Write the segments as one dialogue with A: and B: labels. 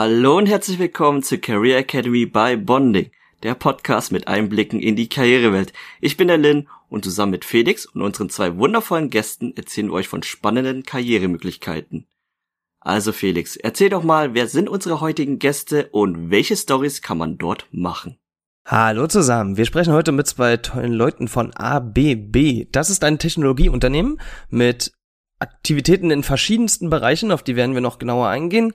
A: Hallo und herzlich willkommen zu Career Academy by Bonding, der Podcast mit Einblicken in die Karrierewelt. Ich bin der Lin und zusammen mit Felix und unseren zwei wundervollen Gästen erzählen wir euch von spannenden Karrieremöglichkeiten. Also Felix, erzähl doch mal, wer sind unsere heutigen Gäste und welche Stories kann man dort machen?
B: Hallo zusammen, wir sprechen heute mit zwei tollen Leuten von ABB. Das ist ein Technologieunternehmen mit Aktivitäten in verschiedensten Bereichen, auf die werden wir noch genauer eingehen.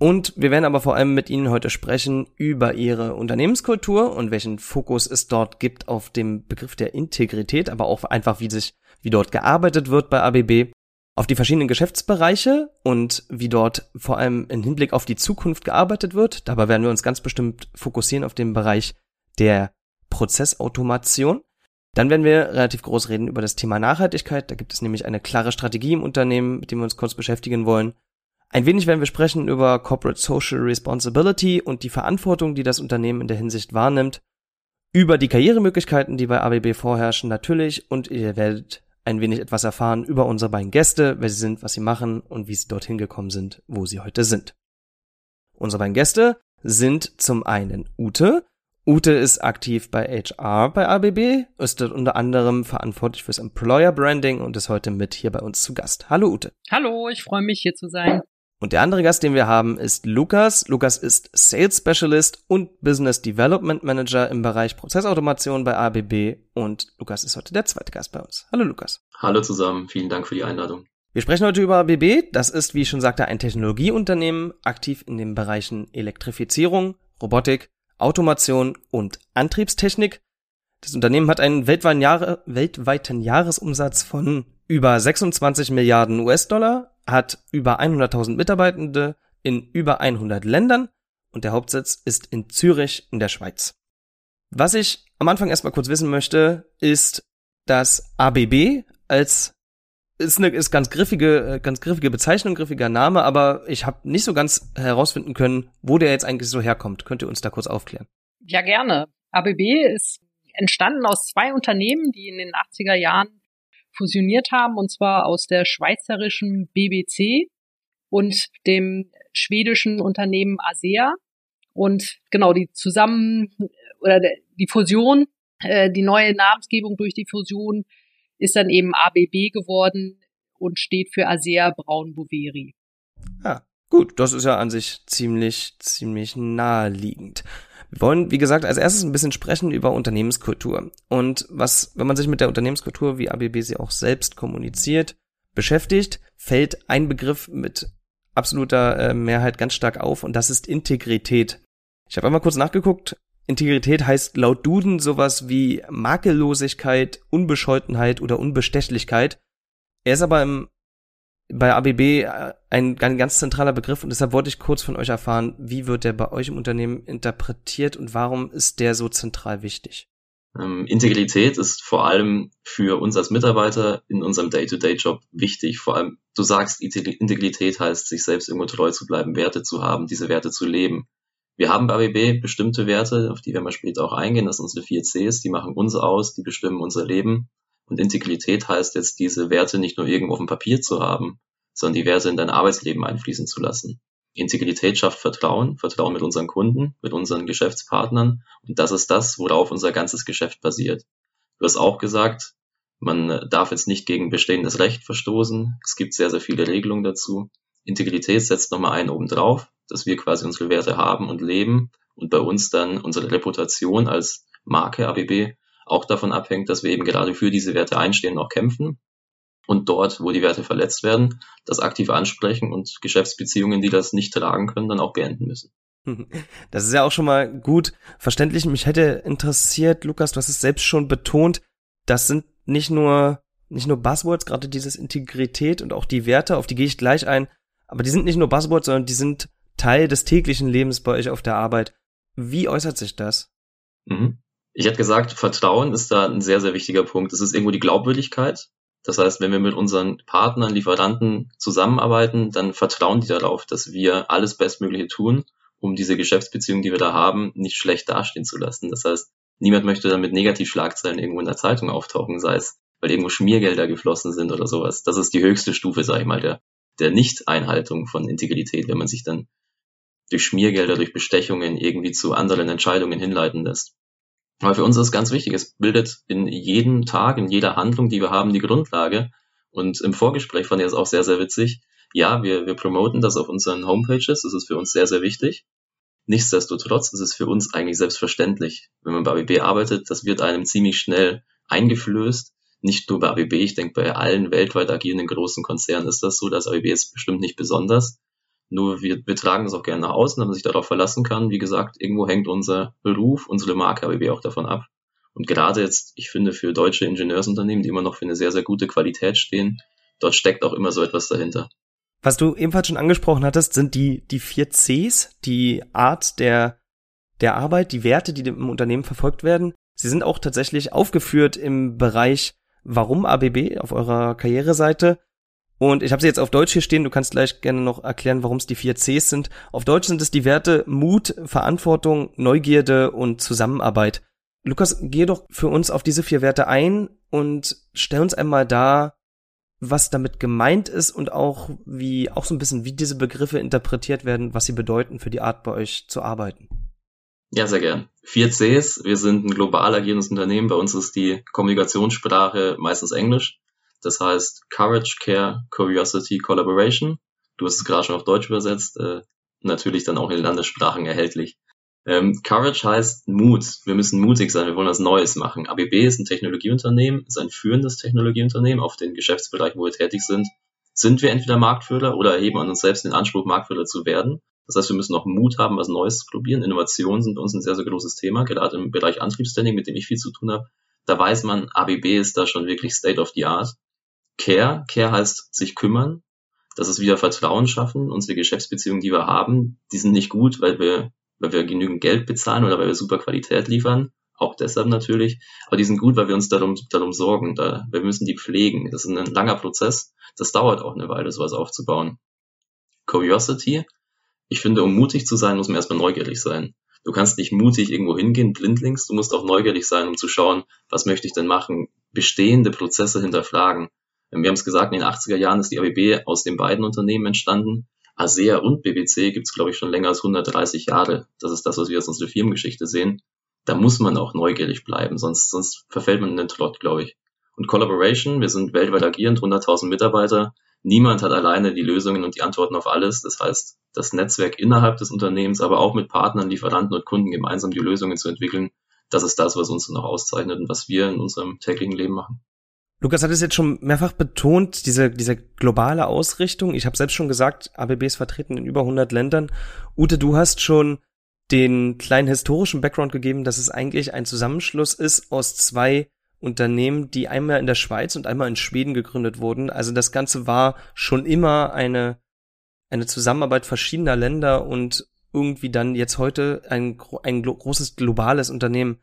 B: Und wir werden aber vor allem mit Ihnen heute sprechen über Ihre Unternehmenskultur und welchen Fokus es dort gibt auf dem Begriff der Integrität, aber auch einfach, wie sich, wie dort gearbeitet wird bei ABB, auf die verschiedenen Geschäftsbereiche und wie dort vor allem im Hinblick auf die Zukunft gearbeitet wird. Dabei werden wir uns ganz bestimmt fokussieren auf den Bereich der Prozessautomation. Dann werden wir relativ groß reden über das Thema Nachhaltigkeit. Da gibt es nämlich eine klare Strategie im Unternehmen, mit dem wir uns kurz beschäftigen wollen. Ein wenig werden wir sprechen über Corporate Social Responsibility und die Verantwortung, die das Unternehmen in der Hinsicht wahrnimmt, über die Karrieremöglichkeiten, die bei ABB vorherrschen, natürlich, und ihr werdet ein wenig etwas erfahren über unsere beiden Gäste, wer sie sind, was sie machen und wie sie dorthin gekommen sind, wo sie heute sind. Unsere beiden Gäste sind zum einen Ute. Ute ist aktiv bei HR bei ABB, ist dort unter anderem verantwortlich fürs Employer Branding und ist heute mit hier bei uns zu Gast. Hallo Ute.
C: Hallo, ich freue mich hier zu sein.
B: Und der andere Gast, den wir haben, ist Lukas. Lukas ist Sales Specialist und Business Development Manager im Bereich Prozessautomation bei ABB. Und Lukas ist heute der zweite Gast bei uns. Hallo Lukas.
D: Hallo zusammen, vielen Dank für die Einladung.
B: Wir sprechen heute über ABB. Das ist, wie ich schon sagte, ein Technologieunternehmen, aktiv in den Bereichen Elektrifizierung, Robotik, Automation und Antriebstechnik. Das Unternehmen hat einen weltweiten, Jahre, weltweiten Jahresumsatz von über 26 Milliarden US-Dollar, hat über 100.000 Mitarbeitende in über 100 Ländern und der Hauptsitz ist in Zürich in der Schweiz. Was ich am Anfang erstmal kurz wissen möchte, ist, dass ABB als ist eine ist ganz griffige ganz griffige Bezeichnung, griffiger Name, aber ich habe nicht so ganz herausfinden können, wo der jetzt eigentlich so herkommt. Könnt ihr uns da kurz aufklären?
C: Ja, gerne. ABB ist entstanden aus zwei Unternehmen, die in den 80er Jahren fusioniert haben, und zwar aus der schweizerischen BBC und dem schwedischen Unternehmen ASEA. Und genau, die zusammen oder die Fusion, äh, die neue Namensgebung durch die Fusion ist dann eben ABB geworden und steht für ASEA Braun Boveri.
B: Ja, gut, das ist ja an sich ziemlich, ziemlich naheliegend. Wir wollen, wie gesagt, als erstes ein bisschen sprechen über Unternehmenskultur. Und was, wenn man sich mit der Unternehmenskultur, wie ABB sie auch selbst kommuniziert, beschäftigt, fällt ein Begriff mit absoluter äh, Mehrheit ganz stark auf und das ist Integrität. Ich habe einmal kurz nachgeguckt. Integrität heißt laut Duden sowas wie Makellosigkeit, Unbescholtenheit oder Unbestechlichkeit. Er ist aber im bei ABB äh, ein, ein ganz zentraler Begriff und deshalb wollte ich kurz von euch erfahren, wie wird der bei euch im Unternehmen interpretiert und warum ist der so zentral wichtig?
D: Ähm, Integrität ist vor allem für uns als Mitarbeiter in unserem Day-to-Day-Job wichtig. Vor allem, du sagst, Integrität heißt, sich selbst irgendwo treu zu bleiben, Werte zu haben, diese Werte zu leben. Wir haben bei ABB bestimmte Werte, auf die werden wir später auch eingehen. Das sind unsere vier Cs, die machen uns aus, die bestimmen unser Leben. Und Integrität heißt jetzt, diese Werte nicht nur irgendwo auf dem Papier zu haben, sondern die Werte in dein Arbeitsleben einfließen zu lassen. Integrität schafft Vertrauen, Vertrauen mit unseren Kunden, mit unseren Geschäftspartnern. Und das ist das, worauf unser ganzes Geschäft basiert. Du hast auch gesagt, man darf jetzt nicht gegen bestehendes Recht verstoßen. Es gibt sehr, sehr viele Regelungen dazu. Integrität setzt nochmal einen oben drauf, dass wir quasi unsere Werte haben und leben und bei uns dann unsere Reputation als Marke ABB auch davon abhängt, dass wir eben gerade für diese Werte einstehen und auch kämpfen und dort, wo die Werte verletzt werden, das aktiv ansprechen und Geschäftsbeziehungen, die das nicht tragen können, dann auch beenden müssen.
B: Das ist ja auch schon mal gut verständlich. Mich hätte interessiert, Lukas, du hast es selbst schon betont, das sind nicht nur, nicht nur Buzzwords, gerade dieses Integrität und auch die Werte, auf die gehe ich gleich ein, aber die sind nicht nur Buzzwords, sondern die sind Teil des täglichen Lebens bei euch auf der Arbeit. Wie äußert sich das?
D: Mhm. Ich hätte gesagt, Vertrauen ist da ein sehr, sehr wichtiger Punkt. Es ist irgendwo die Glaubwürdigkeit. Das heißt, wenn wir mit unseren Partnern, Lieferanten zusammenarbeiten, dann vertrauen die darauf, dass wir alles Bestmögliche tun, um diese Geschäftsbeziehung, die wir da haben, nicht schlecht dastehen zu lassen. Das heißt, niemand möchte dann mit Negativschlagzeilen irgendwo in der Zeitung auftauchen, sei es, weil irgendwo Schmiergelder geflossen sind oder sowas. Das ist die höchste Stufe, sage ich mal, der, der Nicht-Einhaltung von Integrität, wenn man sich dann durch Schmiergelder, durch Bestechungen irgendwie zu anderen Entscheidungen hinleiten lässt. Aber für uns ist es ganz wichtig, es bildet in jedem Tag, in jeder Handlung, die wir haben, die Grundlage. Und im Vorgespräch fand ich das auch sehr, sehr witzig. Ja, wir, wir promoten das auf unseren Homepages, das ist für uns sehr, sehr wichtig. Nichtsdestotrotz ist es für uns eigentlich selbstverständlich, wenn man bei ABB arbeitet, das wird einem ziemlich schnell eingeflößt. Nicht nur bei ABB, ich denke bei allen weltweit agierenden großen Konzernen ist das so, dass ABB ist bestimmt nicht besonders. Nur wir, wir tragen das auch gerne nach außen, damit man sich darauf verlassen kann. Wie gesagt, irgendwo hängt unser Beruf, unsere Marke ABB auch davon ab. Und gerade jetzt, ich finde, für deutsche Ingenieursunternehmen, die immer noch für eine sehr, sehr gute Qualität stehen, dort steckt auch immer so etwas dahinter.
B: Was du ebenfalls schon angesprochen hattest, sind die, die vier Cs, die Art der, der Arbeit, die Werte, die im Unternehmen verfolgt werden. Sie sind auch tatsächlich aufgeführt im Bereich Warum ABB auf eurer Karriereseite. Und ich habe sie jetzt auf Deutsch hier stehen, du kannst gleich gerne noch erklären, warum es die vier Cs sind. Auf Deutsch sind es die Werte Mut, Verantwortung, Neugierde und Zusammenarbeit. Lukas, geh doch für uns auf diese vier Werte ein und stell uns einmal dar, was damit gemeint ist und auch wie, auch so ein bisschen, wie diese Begriffe interpretiert werden, was sie bedeuten für die Art bei euch zu arbeiten.
D: Ja, sehr gern. Vier Cs. Wir sind ein global agierendes Unternehmen. Bei uns ist die Kommunikationssprache meistens Englisch. Das heißt Courage, Care, Curiosity, Collaboration. Du hast es gerade schon auf Deutsch übersetzt, äh, natürlich dann auch in Landessprachen erhältlich. Ähm, Courage heißt Mut. Wir müssen mutig sein. Wir wollen was Neues machen. ABB ist ein Technologieunternehmen, ist ein führendes Technologieunternehmen auf den Geschäftsbereichen, wo wir tätig sind. Sind wir entweder Marktführer oder erheben an uns selbst den Anspruch, Marktführer zu werden? Das heißt, wir müssen auch Mut haben, was Neues zu probieren. Innovationen sind uns ein sehr, sehr großes Thema, gerade im Bereich Antriebstraining, mit dem ich viel zu tun habe. Da weiß man, ABB ist da schon wirklich State of the Art. Care. Care heißt sich kümmern. Das ist wieder Vertrauen schaffen. Unsere Geschäftsbeziehungen, die wir haben, die sind nicht gut, weil wir, weil wir genügend Geld bezahlen oder weil wir super Qualität liefern. Auch deshalb natürlich. Aber die sind gut, weil wir uns darum, darum sorgen. Da, wir müssen die pflegen. Das ist ein langer Prozess. Das dauert auch eine Weile, sowas aufzubauen. Curiosity. Ich finde, um mutig zu sein, muss man erstmal neugierig sein. Du kannst nicht mutig irgendwo hingehen, blindlings. Du musst auch neugierig sein, um zu schauen, was möchte ich denn machen? Bestehende Prozesse hinterfragen. Wir haben es gesagt, in den 80er Jahren ist die ABB aus den beiden Unternehmen entstanden. ASEA und BBC gibt es, glaube ich, schon länger als 130 Jahre. Das ist das, was wir aus unserer Firmengeschichte sehen. Da muss man auch neugierig bleiben, sonst, sonst verfällt man in den Trott, glaube ich. Und Collaboration, wir sind weltweit agierend, 100.000 Mitarbeiter. Niemand hat alleine die Lösungen und die Antworten auf alles. Das heißt, das Netzwerk innerhalb des Unternehmens, aber auch mit Partnern, Lieferanten und Kunden gemeinsam die Lösungen zu entwickeln, das ist das, was uns noch auszeichnet und was wir in unserem täglichen Leben machen.
B: Lukas hat es jetzt schon mehrfach betont, diese, diese globale Ausrichtung. Ich habe selbst schon gesagt, ABB ist vertreten in über 100 Ländern. Ute, du hast schon den kleinen historischen Background gegeben, dass es eigentlich ein Zusammenschluss ist aus zwei Unternehmen, die einmal in der Schweiz und einmal in Schweden gegründet wurden. Also das Ganze war schon immer eine, eine Zusammenarbeit verschiedener Länder und irgendwie dann jetzt heute ein, ein großes globales Unternehmen.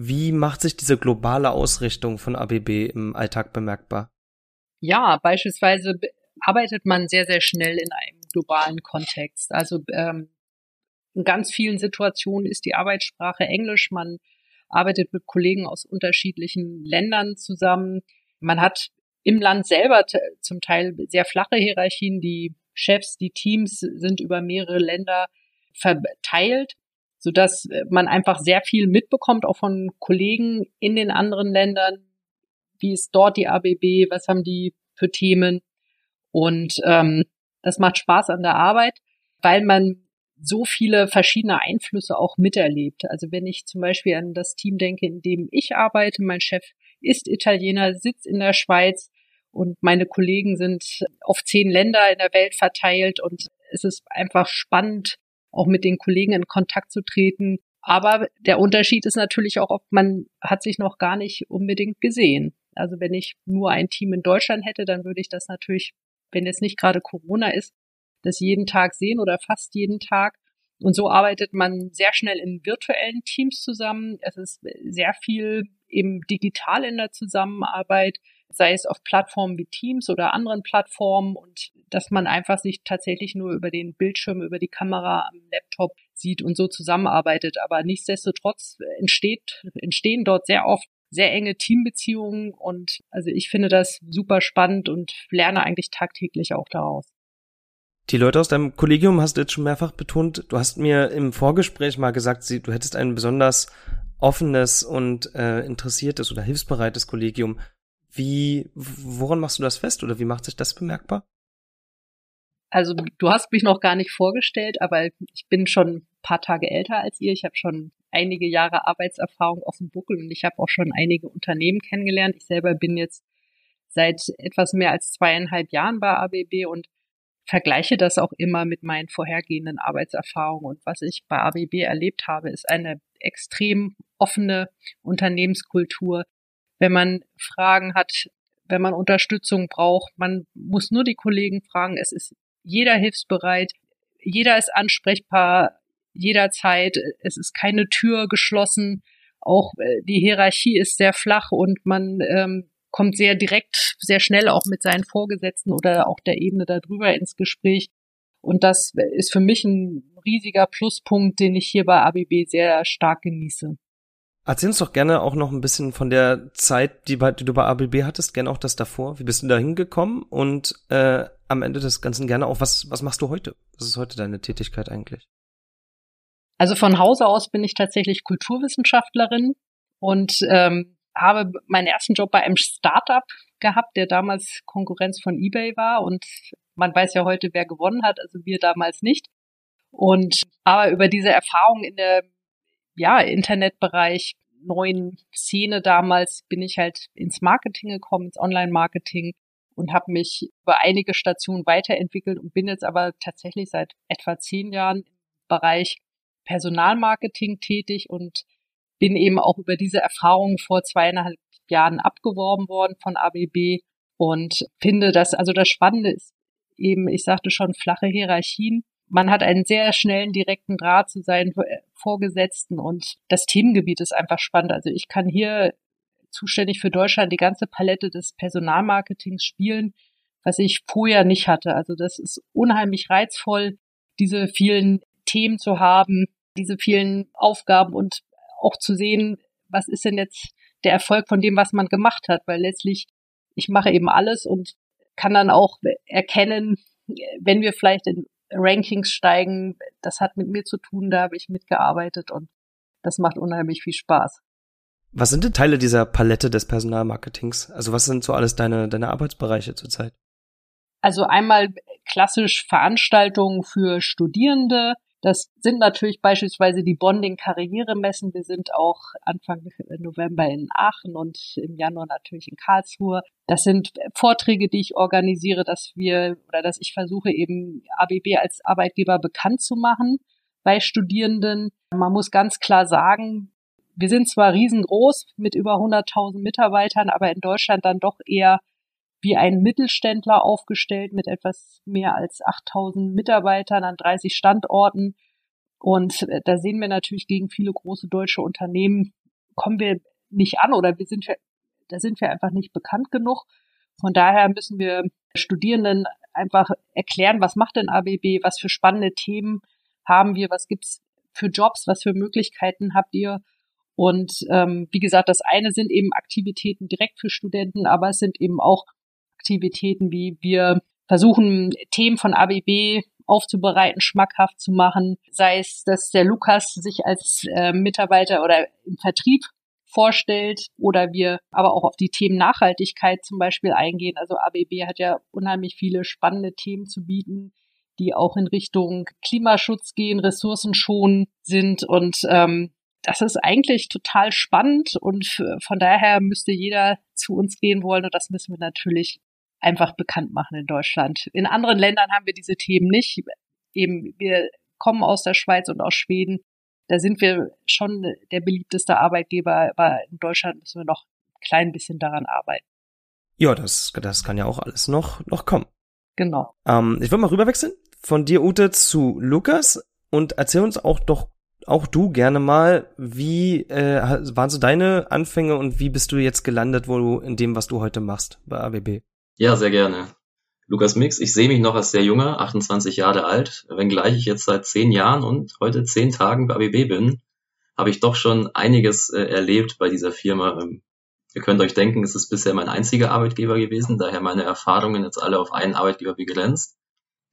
B: Wie macht sich diese globale Ausrichtung von ABB im Alltag bemerkbar?
C: Ja, beispielsweise arbeitet man sehr, sehr schnell in einem globalen Kontext. Also ähm, in ganz vielen Situationen ist die Arbeitssprache Englisch. Man arbeitet mit Kollegen aus unterschiedlichen Ländern zusammen. Man hat im Land selber zum Teil sehr flache Hierarchien. Die Chefs, die Teams sind über mehrere Länder verteilt so dass man einfach sehr viel mitbekommt, auch von Kollegen in den anderen Ländern. Wie ist dort die ABB? Was haben die für Themen? Und ähm, das macht Spaß an der Arbeit, weil man so viele verschiedene Einflüsse auch miterlebt. Also wenn ich zum Beispiel an das Team denke, in dem ich arbeite, mein Chef ist Italiener, sitzt in der Schweiz und meine Kollegen sind auf zehn Länder in der Welt verteilt und es ist einfach spannend, auch mit den Kollegen in Kontakt zu treten, Aber der Unterschied ist natürlich auch, ob man hat sich noch gar nicht unbedingt gesehen. Also wenn ich nur ein Team in Deutschland hätte, dann würde ich das natürlich, wenn jetzt nicht gerade Corona ist, das jeden Tag sehen oder fast jeden Tag. Und so arbeitet man sehr schnell in virtuellen Teams zusammen. Es ist sehr viel eben digital in der Zusammenarbeit, sei es auf Plattformen wie Teams oder anderen Plattformen und dass man einfach sich tatsächlich nur über den Bildschirm, über die Kamera am Laptop sieht und so zusammenarbeitet. Aber nichtsdestotrotz entsteht, entstehen dort sehr oft sehr enge Teambeziehungen und also ich finde das super spannend und lerne eigentlich tagtäglich auch daraus.
B: Die Leute aus deinem Kollegium hast du jetzt schon mehrfach betont. Du hast mir im Vorgespräch mal gesagt, du hättest ein besonders offenes und äh, interessiertes oder hilfsbereites Kollegium. Wie, woran machst du das fest oder wie macht sich das bemerkbar?
C: Also du hast mich noch gar nicht vorgestellt, aber ich bin schon ein paar Tage älter als ihr. Ich habe schon einige Jahre Arbeitserfahrung auf dem Buckel und ich habe auch schon einige Unternehmen kennengelernt. Ich selber bin jetzt seit etwas mehr als zweieinhalb Jahren bei ABB und vergleiche das auch immer mit meinen vorhergehenden Arbeitserfahrungen. Und was ich bei ABB erlebt habe, ist eine extrem offene Unternehmenskultur. Wenn man Fragen hat, wenn man Unterstützung braucht, man muss nur die Kollegen fragen. Es ist jeder hilfsbereit, jeder ist ansprechbar jederzeit. Es ist keine Tür geschlossen. Auch äh, die Hierarchie ist sehr flach und man ähm, kommt sehr direkt, sehr schnell auch mit seinen Vorgesetzten oder auch der Ebene darüber ins Gespräch. Und das ist für mich ein riesiger Pluspunkt, den ich hier bei ABB sehr stark genieße.
B: Erzähl uns doch gerne auch noch ein bisschen von der Zeit, die, die du bei ABB hattest, gerne auch das davor. Wie bist du da hingekommen? Und äh, am Ende des Ganzen gerne auch, was, was machst du heute? Was ist heute deine Tätigkeit eigentlich?
C: Also von Hause aus bin ich tatsächlich Kulturwissenschaftlerin und ähm, habe meinen ersten Job bei einem Startup gehabt, der damals Konkurrenz von eBay war und man weiß ja heute, wer gewonnen hat, also wir damals nicht. Und aber über diese Erfahrung in der ja, Internetbereich, neuen Szene damals bin ich halt ins Marketing gekommen, ins Online-Marketing und habe mich über einige Stationen weiterentwickelt und bin jetzt aber tatsächlich seit etwa zehn Jahren im Bereich Personalmarketing tätig und bin eben auch über diese Erfahrung vor zweieinhalb Jahren abgeworben worden von ABB und finde das, also das Spannende ist eben, ich sagte schon, flache Hierarchien. Man hat einen sehr schnellen, direkten Draht zu seinen Vorgesetzten und das Themengebiet ist einfach spannend. Also ich kann hier zuständig für Deutschland die ganze Palette des Personalmarketings spielen, was ich vorher nicht hatte. Also das ist unheimlich reizvoll, diese vielen Themen zu haben, diese vielen Aufgaben und auch zu sehen, was ist denn jetzt der Erfolg von dem, was man gemacht hat, weil letztlich ich mache eben alles und kann dann auch erkennen, wenn wir vielleicht in Rankings steigen, das hat mit mir zu tun, da habe ich mitgearbeitet und das macht unheimlich viel Spaß.
B: Was sind denn Teile dieser Palette des Personalmarketings? Also was sind so alles deine, deine Arbeitsbereiche zurzeit?
C: Also einmal klassisch Veranstaltungen für Studierende, das sind natürlich beispielsweise die Bonding-Karrieremessen. Wir sind auch Anfang November in Aachen und im Januar natürlich in Karlsruhe. Das sind Vorträge, die ich organisiere, dass wir oder dass ich versuche eben ABB als Arbeitgeber bekannt zu machen bei Studierenden. Man muss ganz klar sagen, wir sind zwar riesengroß mit über 100.000 Mitarbeitern, aber in Deutschland dann doch eher wie ein Mittelständler aufgestellt mit etwas mehr als 8000 Mitarbeitern an 30 Standorten. Und äh, da sehen wir natürlich gegen viele große deutsche Unternehmen kommen wir nicht an oder wir sind, da sind wir einfach nicht bekannt genug. Von daher müssen wir Studierenden einfach erklären, was macht denn ABB, was für spannende Themen haben wir, was gibt's für Jobs, was für Möglichkeiten habt ihr. Und ähm, wie gesagt, das eine sind eben Aktivitäten direkt für Studenten, aber es sind eben auch Aktivitäten wie wir versuchen, Themen von ABB aufzubereiten, schmackhaft zu machen, sei es, dass der Lukas sich als äh, Mitarbeiter oder im Vertrieb vorstellt oder wir aber auch auf die Themen Nachhaltigkeit zum Beispiel eingehen. Also ABB hat ja unheimlich viele spannende Themen zu bieten, die auch in Richtung Klimaschutz gehen, Ressourcen sind und ähm, das ist eigentlich total spannend und von daher müsste jeder zu uns gehen wollen und das müssen wir natürlich einfach bekannt machen in Deutschland. In anderen Ländern haben wir diese Themen nicht. Eben, wir kommen aus der Schweiz und aus Schweden. da sind wir schon der beliebteste Arbeitgeber, aber in Deutschland müssen wir noch ein klein bisschen daran arbeiten.
B: Ja, das, das kann ja auch alles noch, noch kommen.
C: Genau.
B: Ähm, ich will mal rüberwechseln von dir, Ute, zu Lukas und erzähl uns auch doch auch du gerne mal, wie äh, waren so deine Anfänge und wie bist du jetzt gelandet, wo du in dem, was du heute machst bei ABB?
D: Ja, sehr gerne. Lukas Mix, ich sehe mich noch als sehr junger, 28 Jahre alt. Wenngleich ich jetzt seit zehn Jahren und heute zehn Tagen bei ABB bin, habe ich doch schon einiges äh, erlebt bei dieser Firma. Ähm, ihr könnt euch denken, es ist bisher mein einziger Arbeitgeber gewesen, daher meine Erfahrungen jetzt alle auf einen Arbeitgeber begrenzt.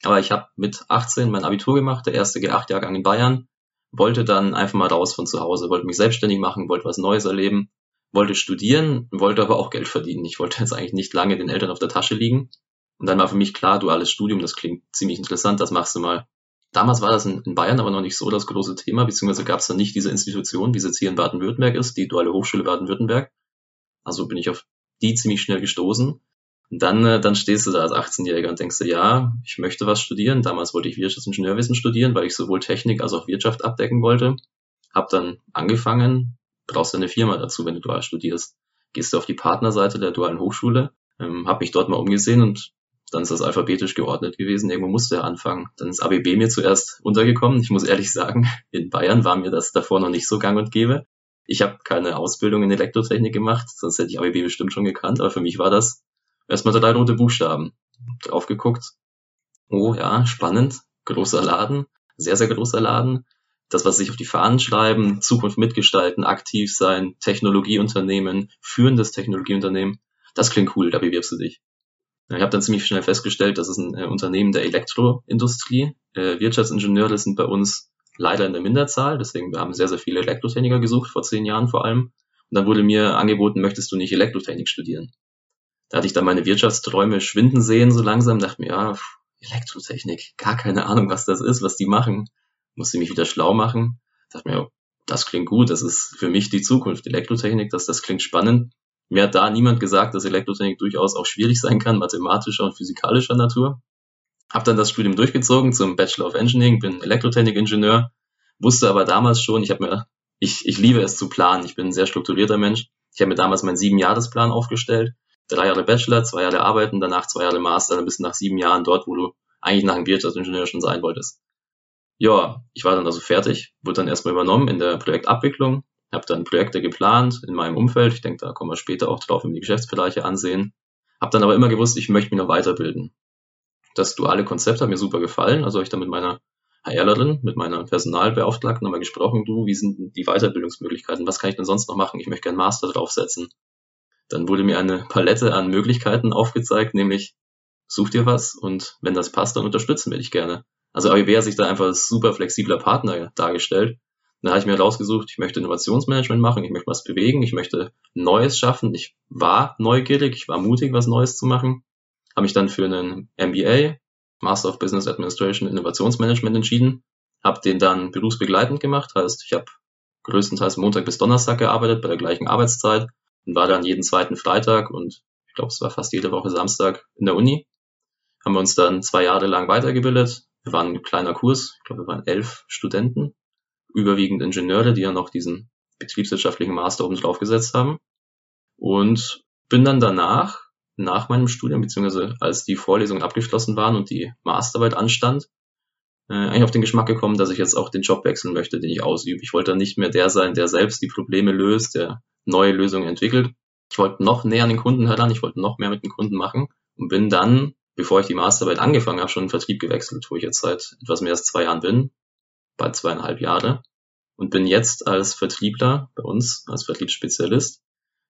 D: Aber ich habe mit 18 mein Abitur gemacht, der erste G8-Jahrgang in Bayern, wollte dann einfach mal raus von zu Hause, wollte mich selbstständig machen, wollte was Neues erleben, wollte studieren, wollte aber auch Geld verdienen. Ich wollte jetzt eigentlich nicht lange den Eltern auf der Tasche liegen. Und dann war für mich klar, duales Studium, das klingt ziemlich interessant, das machst du mal. Damals war das in, Bayern aber noch nicht so das große Thema, beziehungsweise gab es dann nicht diese Institution, wie sie jetzt hier in Baden-Württemberg ist, die Duale Hochschule Baden-Württemberg. Also bin ich auf die ziemlich schnell gestoßen. Und dann, äh, dann stehst du da als 18-Jähriger und denkst dir, ja, ich möchte was studieren. Damals wollte ich Wirtschaftsingenieurwesen studieren, weil ich sowohl Technik als auch Wirtschaft abdecken wollte. Hab dann angefangen, brauchst du eine Firma dazu, wenn du dual studierst. Gehst du auf die Partnerseite der dualen Hochschule, ähm, habe mich dort mal umgesehen und dann ist das alphabetisch geordnet gewesen. Irgendwo musste er anfangen. Dann ist ABB mir zuerst untergekommen. Ich muss ehrlich sagen, in Bayern war mir das davor noch nicht so gang und gäbe. Ich habe keine Ausbildung in Elektrotechnik gemacht, sonst hätte ich ABB bestimmt schon gekannt, aber für mich war das erstmal drei rote Buchstaben. Drauf geguckt. Oh ja, spannend. Großer Laden. Sehr, sehr großer Laden. Das, was sich auf die Fahnen schreiben, Zukunft mitgestalten, aktiv sein, Technologieunternehmen, führendes Technologieunternehmen. Das klingt cool, da bewirbst du dich. Ich habe dann ziemlich schnell festgestellt, das ist ein äh, Unternehmen der Elektroindustrie. Äh, Wirtschaftsingenieure sind bei uns leider in der Minderzahl, deswegen wir haben sehr, sehr viele Elektrotechniker gesucht, vor zehn Jahren vor allem. Und dann wurde mir angeboten, möchtest du nicht Elektrotechnik studieren? da hatte ich dann meine Wirtschaftsträume schwinden sehen so langsam, dachte mir, ja, Elektrotechnik, gar keine Ahnung, was das ist, was die machen. Musste mich wieder schlau machen. Dachte mir, das klingt gut, das ist für mich die Zukunft. Elektrotechnik, das, das klingt spannend. Mir hat da niemand gesagt, dass Elektrotechnik durchaus auch schwierig sein kann, mathematischer und physikalischer Natur. Hab dann das Studium durchgezogen zum Bachelor of Engineering, bin Elektrotechnikingenieur, wusste aber damals schon, ich habe mir, ich, ich liebe es zu planen, ich bin ein sehr strukturierter Mensch. Ich habe mir damals meinen Siebenjahresplan aufgestellt, drei Jahre Bachelor, zwei Jahre arbeiten, danach zwei Jahre Master, dann bist du nach sieben Jahren dort, wo du eigentlich nach einem Wirtschaftsingenieur schon sein wolltest. Ja, ich war dann also fertig, wurde dann erstmal übernommen in der Projektabwicklung, habe dann Projekte geplant in meinem Umfeld. Ich denke, da kommen wir später auch drauf, wenn wir die Geschäftsbereiche ansehen. Habe dann aber immer gewusst, ich möchte mich noch weiterbilden. Das duale Konzept hat mir super gefallen. Also habe ich dann mit meiner HRlerin, mit meiner Personalbeauftragten nochmal gesprochen, du, wie sind die Weiterbildungsmöglichkeiten? Was kann ich denn sonst noch machen? Ich möchte gerne Master draufsetzen. Dann wurde mir eine Palette an Möglichkeiten aufgezeigt, nämlich such dir was und wenn das passt, dann unterstützen wir dich gerne. Also ABB hat sich da einfach als super flexibler Partner dargestellt. Dann habe ich mir rausgesucht, ich möchte Innovationsmanagement machen, ich möchte was bewegen, ich möchte Neues schaffen. Ich war neugierig, ich war mutig, was Neues zu machen. Habe mich dann für einen MBA, Master of Business Administration Innovationsmanagement entschieden. Habe den dann berufsbegleitend gemacht, heißt, ich habe größtenteils Montag bis Donnerstag gearbeitet bei der gleichen Arbeitszeit und war dann jeden zweiten Freitag und ich glaube, es war fast jede Woche Samstag in der Uni. Haben wir uns dann zwei Jahre lang weitergebildet. Wir waren ein kleiner Kurs, ich glaube, wir waren elf Studenten, überwiegend Ingenieure, die ja noch diesen betriebswirtschaftlichen Master oben drauf gesetzt haben. Und bin dann danach, nach meinem Studium, beziehungsweise als die Vorlesungen abgeschlossen waren und die Masterarbeit anstand, äh, eigentlich auf den Geschmack gekommen, dass ich jetzt auch den Job wechseln möchte, den ich ausübe. Ich wollte nicht mehr der sein, der selbst die Probleme löst, der neue Lösungen entwickelt. Ich wollte noch näher an den Kunden heran, ich wollte noch mehr mit den Kunden machen und bin dann, bevor ich die Masterarbeit angefangen habe, schon in den Vertrieb gewechselt, wo ich jetzt seit etwas mehr als zwei Jahren bin, bald zweieinhalb Jahre und bin jetzt als Vertriebler bei uns, als Vertriebsspezialist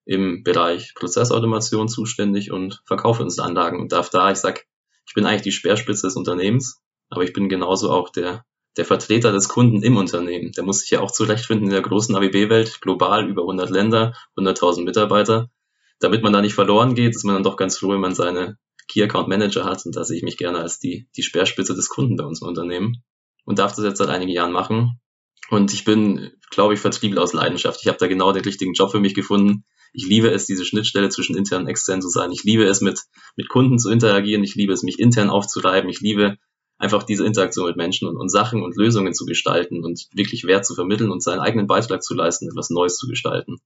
D: im Bereich Prozessautomation zuständig und verkaufe unsere Anlagen und darf da, ich sag, ich bin eigentlich die Speerspitze des Unternehmens, aber ich bin genauso auch der der Vertreter des Kunden im Unternehmen. Der muss sich ja auch zurechtfinden in der großen ABB-Welt, global über 100 Länder, 100.000 Mitarbeiter. Damit man da nicht verloren geht, ist man dann doch ganz froh, wenn man seine Key Account Manager hat. Und da sehe ich mich gerne als die, die Speerspitze des Kunden bei uns im Unternehmen und darf das jetzt seit einigen Jahren machen. Und ich bin, glaube ich, Vertriebler aus Leidenschaft. Ich habe da genau den richtigen Job für mich gefunden. Ich liebe es, diese Schnittstelle zwischen intern und extern zu sein. Ich liebe es, mit, mit Kunden zu interagieren. Ich liebe es, mich intern aufzureiben. Ich liebe einfach diese Interaktion mit Menschen und, und Sachen und Lösungen zu gestalten und wirklich Wert zu vermitteln und seinen eigenen Beitrag zu leisten, etwas Neues zu gestalten.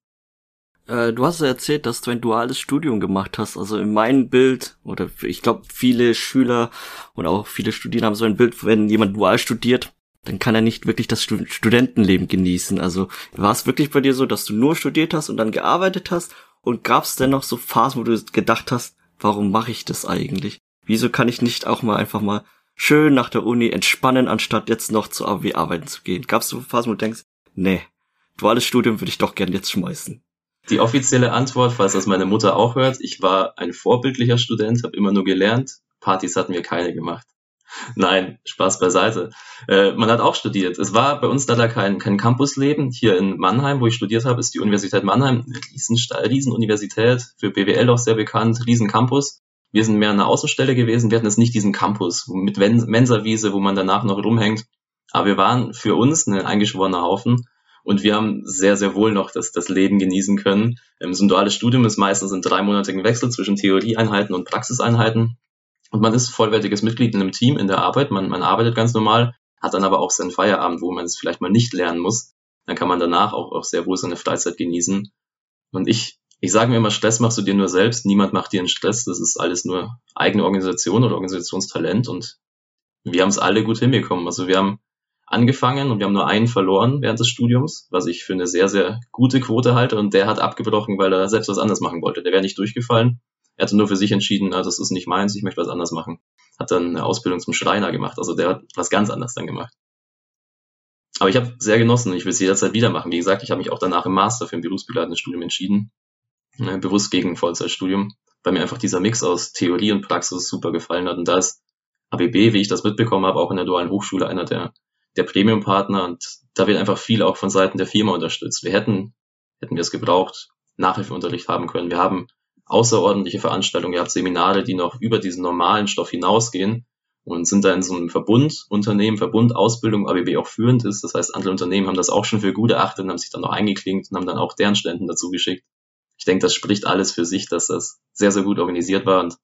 A: Äh, du hast ja erzählt, dass du ein duales Studium gemacht hast. Also in meinem Bild, oder ich glaube, viele Schüler und auch viele Studierende haben so ein Bild, wenn jemand dual studiert, dann kann er nicht wirklich das Studentenleben genießen. Also war es wirklich bei dir so, dass du nur studiert hast und dann gearbeitet hast? Und gab es denn noch so Phasen, wo du gedacht hast, warum mache ich das eigentlich? Wieso kann ich nicht auch mal einfach mal schön nach der Uni entspannen, anstatt jetzt noch zur AW arbeiten zu gehen? Gab es so Phasen, wo du denkst, nee, duales Studium würde ich doch gern jetzt schmeißen?
D: Die offizielle Antwort, falls das meine Mutter auch hört, ich war ein vorbildlicher Student, habe immer nur gelernt, Partys hatten wir keine gemacht. Nein, Spaß beiseite. Äh, man hat auch studiert. Es war bei uns leider kein, kein Campusleben. Hier in Mannheim, wo ich studiert habe, ist die Universität Mannheim eine Riesen, Riesenuniversität, für BWL auch sehr bekannt, Riesencampus. Wir sind mehr eine Außenstelle gewesen. Wir hatten jetzt nicht diesen Campus mit Mensawiese, wo man danach noch rumhängt. Aber wir waren für uns ein eingeschworener Haufen und wir haben sehr, sehr wohl noch das, das Leben genießen können. Ähm, so ein duales Studium ist meistens ein dreimonatigen Wechsel zwischen Theorieeinheiten und Praxiseinheiten. Und man ist vollwertiges Mitglied in einem Team in der Arbeit. Man, man arbeitet ganz normal, hat dann aber auch seinen Feierabend, wo man es vielleicht mal nicht lernen muss. Dann kann man danach auch, auch sehr wohl seine Freizeit genießen. Und ich, ich sage mir immer, Stress machst du dir nur selbst. Niemand macht dir einen Stress. Das ist alles nur eigene Organisation oder Organisationstalent. Und wir haben es alle gut hinbekommen. Also wir haben angefangen und wir haben nur einen verloren während des Studiums, was ich für eine sehr, sehr gute Quote halte. Und der hat abgebrochen, weil er selbst was anderes machen wollte. Der wäre nicht durchgefallen. Er hatte nur für sich entschieden, ah, das ist nicht meins, ich möchte was anderes machen. Hat dann eine Ausbildung zum Schreiner gemacht. Also der hat was ganz anderes dann gemacht. Aber ich habe sehr genossen und ich will es jederzeit wieder machen. Wie gesagt, ich habe mich auch danach im Master für ein berufsbegleitendes Studium entschieden. Ne, bewusst gegen Vollzeitstudium, weil mir einfach dieser Mix aus Theorie und Praxis super gefallen hat. Und da ist ABB, wie ich das mitbekommen habe, auch in der dualen Hochschule einer der der Premium-Partner und da wird einfach viel auch von Seiten der Firma unterstützt. Wir hätten, hätten wir es gebraucht, Nachhilfeunterricht haben können. Wir haben außerordentliche Veranstaltungen gehabt, Seminare, die noch über diesen normalen Stoff hinausgehen und sind da in so einem Verbund, Unternehmen, Verbund, Ausbildung, ABB auch führend ist. Das heißt, andere Unternehmen haben das auch schon für gut erachtet und haben sich dann noch eingeklinkt und haben dann auch deren Ständen dazu geschickt. Ich denke, das spricht alles für sich, dass das sehr, sehr gut organisiert war und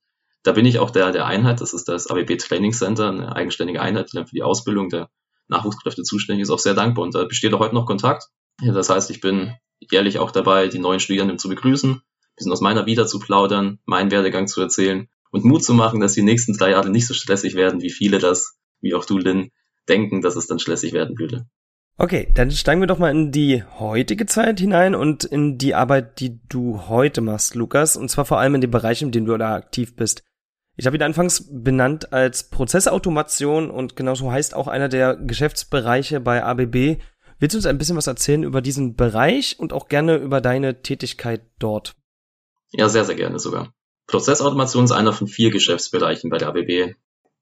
D: da bin ich auch der, der Einheit, das ist das ABB Training Center, eine eigenständige Einheit für die Ausbildung der Nachwuchskräfte zuständig ist, auch sehr dankbar. Und da besteht auch heute noch Kontakt. Das heißt, ich bin jährlich auch dabei, die neuen Studierenden zu begrüßen, ein bisschen aus meiner Vita zu plaudern, meinen Werdegang zu erzählen und Mut zu machen, dass die nächsten drei Jahre nicht so stressig werden, wie viele das, wie auch du, Lynn, denken, dass es dann stressig werden würde.
B: Okay, dann steigen wir doch mal in die heutige Zeit hinein und in die Arbeit, die du heute machst, Lukas, und zwar vor allem in dem Bereich, in dem du da aktiv bist. Ich habe ihn anfangs benannt als Prozessautomation und genauso heißt auch einer der Geschäftsbereiche bei ABB. Willst du uns ein bisschen was erzählen über diesen Bereich und auch gerne über deine Tätigkeit dort?
D: Ja, sehr, sehr gerne sogar. Prozessautomation ist einer von vier Geschäftsbereichen bei der ABB.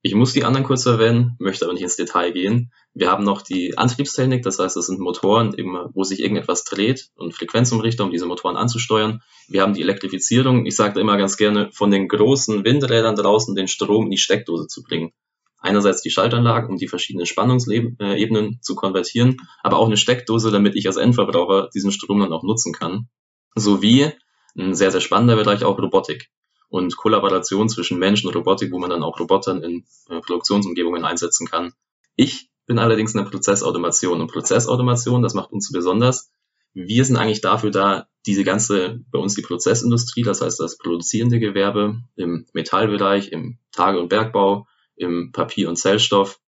D: Ich muss die anderen kurz erwähnen, möchte aber nicht ins Detail gehen. Wir haben noch die Antriebstechnik, das heißt, das sind Motoren, wo sich irgendetwas dreht und Frequenzumrichter, um diese Motoren anzusteuern. Wir haben die Elektrifizierung. Ich sage immer ganz gerne, von den großen Windrädern draußen den Strom in die Steckdose zu bringen. Einerseits die Schaltanlagen, um die verschiedenen Spannungsebenen zu konvertieren, aber auch eine Steckdose, damit ich als Endverbraucher diesen Strom dann auch nutzen kann. Sowie ein sehr, sehr spannender Bereich auch Robotik und Kollaboration zwischen Menschen und Robotik, wo man dann auch Robotern in äh, Produktionsumgebungen einsetzen kann. Ich bin allerdings in der Prozessautomation und Prozessautomation, das macht uns besonders. Wir sind eigentlich dafür da, diese ganze, bei uns die Prozessindustrie, das heißt das produzierende Gewerbe im Metallbereich, im Tage- und Bergbau, im Papier- und Zellstoff,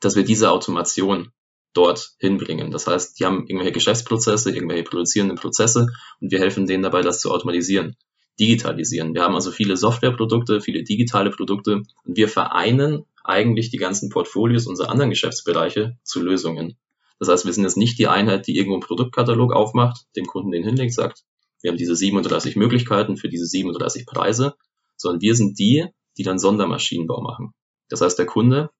D: dass wir diese Automation dort hinbringen. Das heißt, die haben irgendwelche Geschäftsprozesse, irgendwelche produzierenden Prozesse und wir helfen denen dabei, das zu automatisieren digitalisieren. Wir haben also viele Softwareprodukte, viele digitale Produkte und wir vereinen eigentlich die ganzen Portfolios unserer anderen Geschäftsbereiche zu Lösungen. Das heißt, wir sind jetzt nicht die Einheit, die irgendwo einen Produktkatalog aufmacht, dem Kunden den hinlegt, sagt, wir haben diese 37 Möglichkeiten für diese 37 Preise, sondern wir sind die, die dann Sondermaschinenbau machen. Das heißt, der Kunde,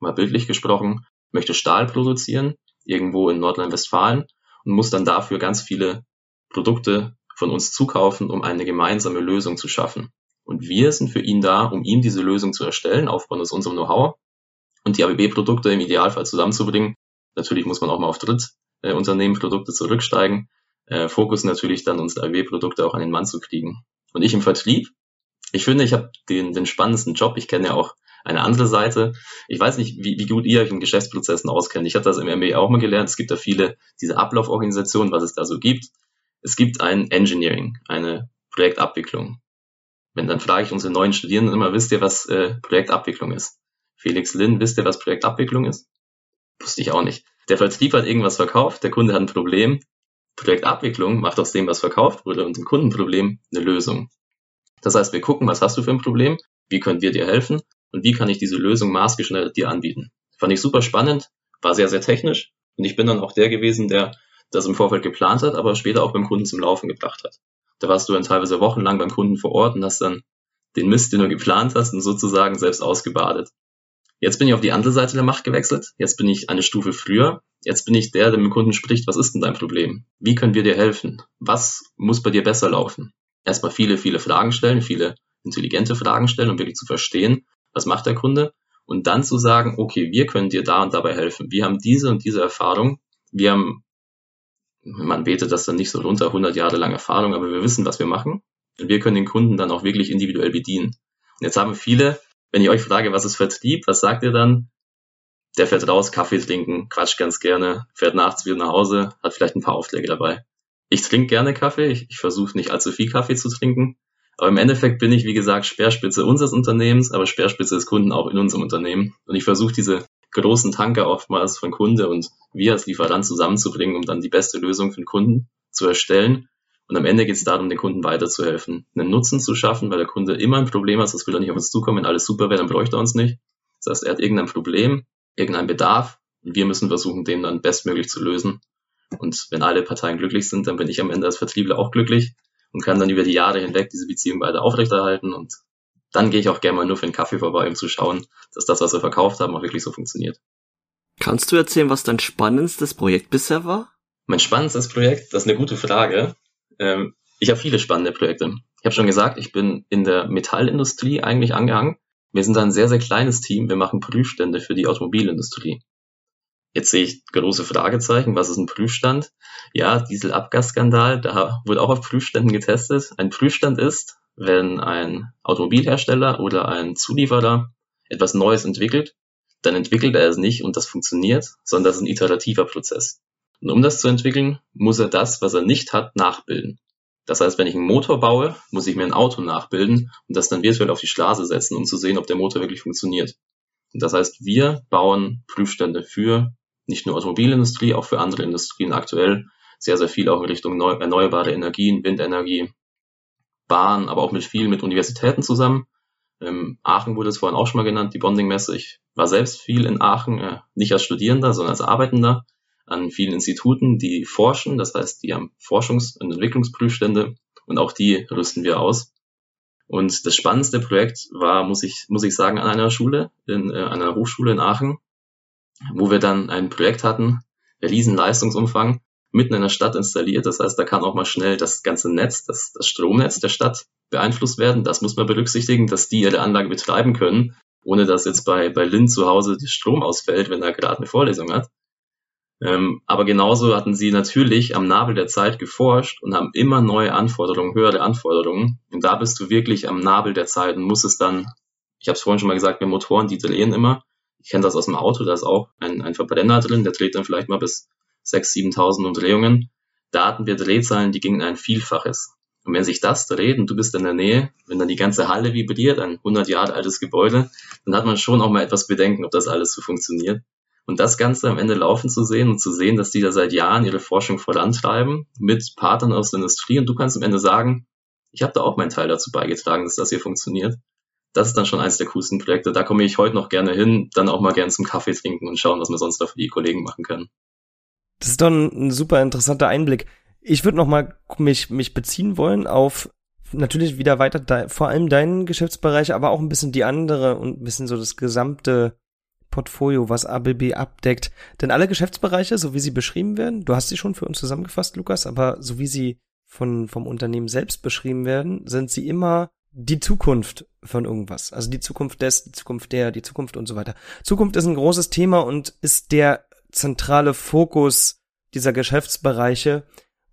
D: mal bildlich gesprochen, möchte Stahl produzieren, irgendwo in Nordrhein-Westfalen und muss dann dafür ganz viele Produkte von uns zukaufen, um eine gemeinsame Lösung zu schaffen. Und wir sind für ihn da, um ihm diese Lösung zu erstellen, aufbauen aus unserem Know-how und die ABB-Produkte im Idealfall zusammenzubringen. Natürlich muss man auch mal auf Drittunternehmen Produkte zurücksteigen. Äh, Fokus natürlich dann unsere ABB-Produkte auch an den Mann zu kriegen. Und ich im Vertrieb, ich finde, ich habe den, den spannendsten Job. Ich kenne ja auch eine andere Seite. Ich weiß nicht, wie, wie gut ihr euch in Geschäftsprozessen auskennt. Ich habe das im MBA auch mal gelernt. Es gibt da viele, diese Ablauforganisationen, was es da so gibt. Es gibt ein Engineering, eine Projektabwicklung. Wenn dann frage ich unsere neuen Studierenden immer, wisst ihr, was äh, Projektabwicklung ist? Felix Lin, wisst ihr, was Projektabwicklung ist? Wusste ich auch nicht. Der Vertrieb hat irgendwas verkauft, der Kunde hat ein Problem. Projektabwicklung macht aus dem, was verkauft wurde und dem Kundenproblem eine Lösung. Das heißt, wir gucken, was hast du für ein Problem, wie können wir dir helfen und wie kann ich diese Lösung maßgeschneidert dir anbieten. Fand ich super spannend, war sehr, sehr technisch und ich bin dann auch der gewesen, der das im Vorfeld geplant hat, aber später auch beim Kunden zum Laufen gebracht hat. Da warst du dann teilweise wochenlang beim Kunden vor Ort und hast dann den Mist, den du geplant hast, und sozusagen selbst ausgebadet. Jetzt bin ich auf die andere Seite der Macht gewechselt. Jetzt bin ich eine Stufe früher. Jetzt bin ich der, der mit dem Kunden spricht. Was ist denn dein Problem? Wie können wir dir helfen? Was muss bei dir besser laufen? Erstmal viele, viele Fragen stellen, viele intelligente Fragen stellen, um wirklich zu verstehen, was macht der Kunde? Und dann zu sagen, okay, wir können dir da und dabei helfen. Wir haben diese und diese Erfahrung. Wir haben, man betet das dann nicht so runter, 100 Jahre lang Erfahrung, aber wir wissen, was wir machen. Und wir können den Kunden dann auch wirklich individuell bedienen. Und jetzt haben viele wenn ich euch frage, was ist Vertrieb, was sagt ihr dann? Der fährt raus, Kaffee trinken, quatscht ganz gerne, fährt nachts wieder nach Hause, hat vielleicht ein paar Aufträge dabei. Ich trinke gerne Kaffee, ich, ich versuche nicht allzu viel Kaffee zu trinken, aber im Endeffekt bin ich, wie gesagt, Speerspitze unseres Unternehmens, aber Speerspitze des Kunden auch in unserem Unternehmen. Und ich versuche diese großen Tanker oftmals von Kunde und wir als Lieferant zusammenzubringen, um dann die beste Lösung für den Kunden zu erstellen und am Ende geht es darum, den Kunden weiterzuhelfen, einen Nutzen zu schaffen, weil der Kunde immer ein Problem hat, das will er nicht auf uns zukommen, wenn alles super wäre, dann bräuchte er uns nicht. Das heißt, er hat irgendein Problem, irgendeinen Bedarf und wir müssen versuchen, den dann bestmöglich zu lösen. Und wenn alle Parteien glücklich sind, dann bin ich am Ende als Vertriebler auch glücklich und kann dann über die Jahre hinweg diese Beziehung weiter aufrechterhalten und dann gehe ich auch gerne mal nur für einen Kaffee vorbei, um zu schauen, dass das, was wir verkauft haben, auch wirklich so funktioniert.
A: Kannst du erzählen, was dein spannendstes Projekt bisher war?
D: Mein spannendstes Projekt, das ist eine gute Frage. Ähm, ich habe viele spannende Projekte. Ich habe schon gesagt, ich bin in der Metallindustrie eigentlich angehangen. Wir sind ein sehr, sehr kleines Team. Wir machen Prüfstände für die Automobilindustrie. Jetzt sehe ich große Fragezeichen. Was ist ein Prüfstand? Ja, Dieselabgasskandal, da wurde auch auf Prüfständen getestet. Ein Prüfstand ist, wenn ein Automobilhersteller oder ein Zulieferer etwas Neues entwickelt, dann entwickelt er es nicht und das funktioniert, sondern das ist ein iterativer Prozess. Und um das zu entwickeln, muss er das, was er nicht hat, nachbilden. Das heißt, wenn ich einen Motor baue, muss ich mir ein Auto nachbilden und das dann virtuell auf die Straße setzen, um zu sehen, ob der Motor wirklich funktioniert. Und das heißt, wir bauen Prüfstände für nicht nur Automobilindustrie, auch für andere Industrien aktuell sehr, sehr viel auch in Richtung erneuerbare Energien, Windenergie, Bahn, aber auch mit viel mit Universitäten zusammen. Ähm, Aachen wurde es vorhin auch schon mal genannt, die Bonding-Messe. Ich war selbst viel in Aachen, äh, nicht als Studierender, sondern als Arbeitender an vielen Instituten, die forschen. Das heißt, die haben Forschungs- und Entwicklungsprüfstände und auch die rüsten wir aus. Und das spannendste Projekt war, muss ich, muss ich sagen, an einer Schule, in äh, einer Hochschule in Aachen, wo wir dann ein Projekt hatten, der riesen Leistungsumfang, mitten in der Stadt installiert. Das heißt, da kann auch mal schnell das ganze Netz, das, das Stromnetz der Stadt beeinflusst werden. Das muss man berücksichtigen, dass die ihre Anlage betreiben können, ohne dass jetzt bei, bei Lind zu Hause der Strom ausfällt, wenn er gerade eine Vorlesung hat. Ähm, aber genauso hatten sie natürlich am Nabel der Zeit geforscht und haben immer neue Anforderungen, höhere Anforderungen. Und da bist du wirklich am Nabel der Zeit und musst es dann, ich habe es vorhin schon mal gesagt, mit Motoren, die drehen immer. Ich kenne das aus dem Auto, da ist auch ein, ein Verbrenner drin, der dreht dann vielleicht mal bis 6.000, 7.000 Umdrehungen. Da hatten wir Drehzahlen, die gingen ein Vielfaches. Und wenn sich das dreht und du bist in der Nähe, wenn dann die ganze Halle vibriert, ein 100 Jahre altes Gebäude, dann hat man schon auch mal etwas Bedenken, ob das alles so funktioniert. Und das Ganze am Ende laufen zu sehen und zu sehen, dass die da seit Jahren ihre Forschung vorantreiben mit Partnern aus der Industrie und du kannst am Ende sagen, ich habe da auch meinen Teil dazu beigetragen, dass das hier funktioniert. Das ist dann schon eins der coolsten Projekte. Da komme ich heute noch gerne hin, dann auch mal gerne zum Kaffee trinken und schauen, was wir sonst da für die Kollegen machen können.
B: Das ist doch ein, ein super interessanter Einblick. Ich würde noch mal mich, mich beziehen wollen auf natürlich wieder weiter de, vor allem deinen Geschäftsbereich, aber auch ein bisschen die andere und ein bisschen so das gesamte Portfolio, was ABB abdeckt. Denn alle Geschäftsbereiche, so wie sie beschrieben werden, du hast sie schon für uns zusammengefasst, Lukas, aber so wie sie von, vom Unternehmen selbst beschrieben werden, sind sie immer die Zukunft von irgendwas. Also die Zukunft des, die Zukunft der, die Zukunft und so weiter. Zukunft ist ein großes Thema und ist der zentrale Fokus dieser Geschäftsbereiche.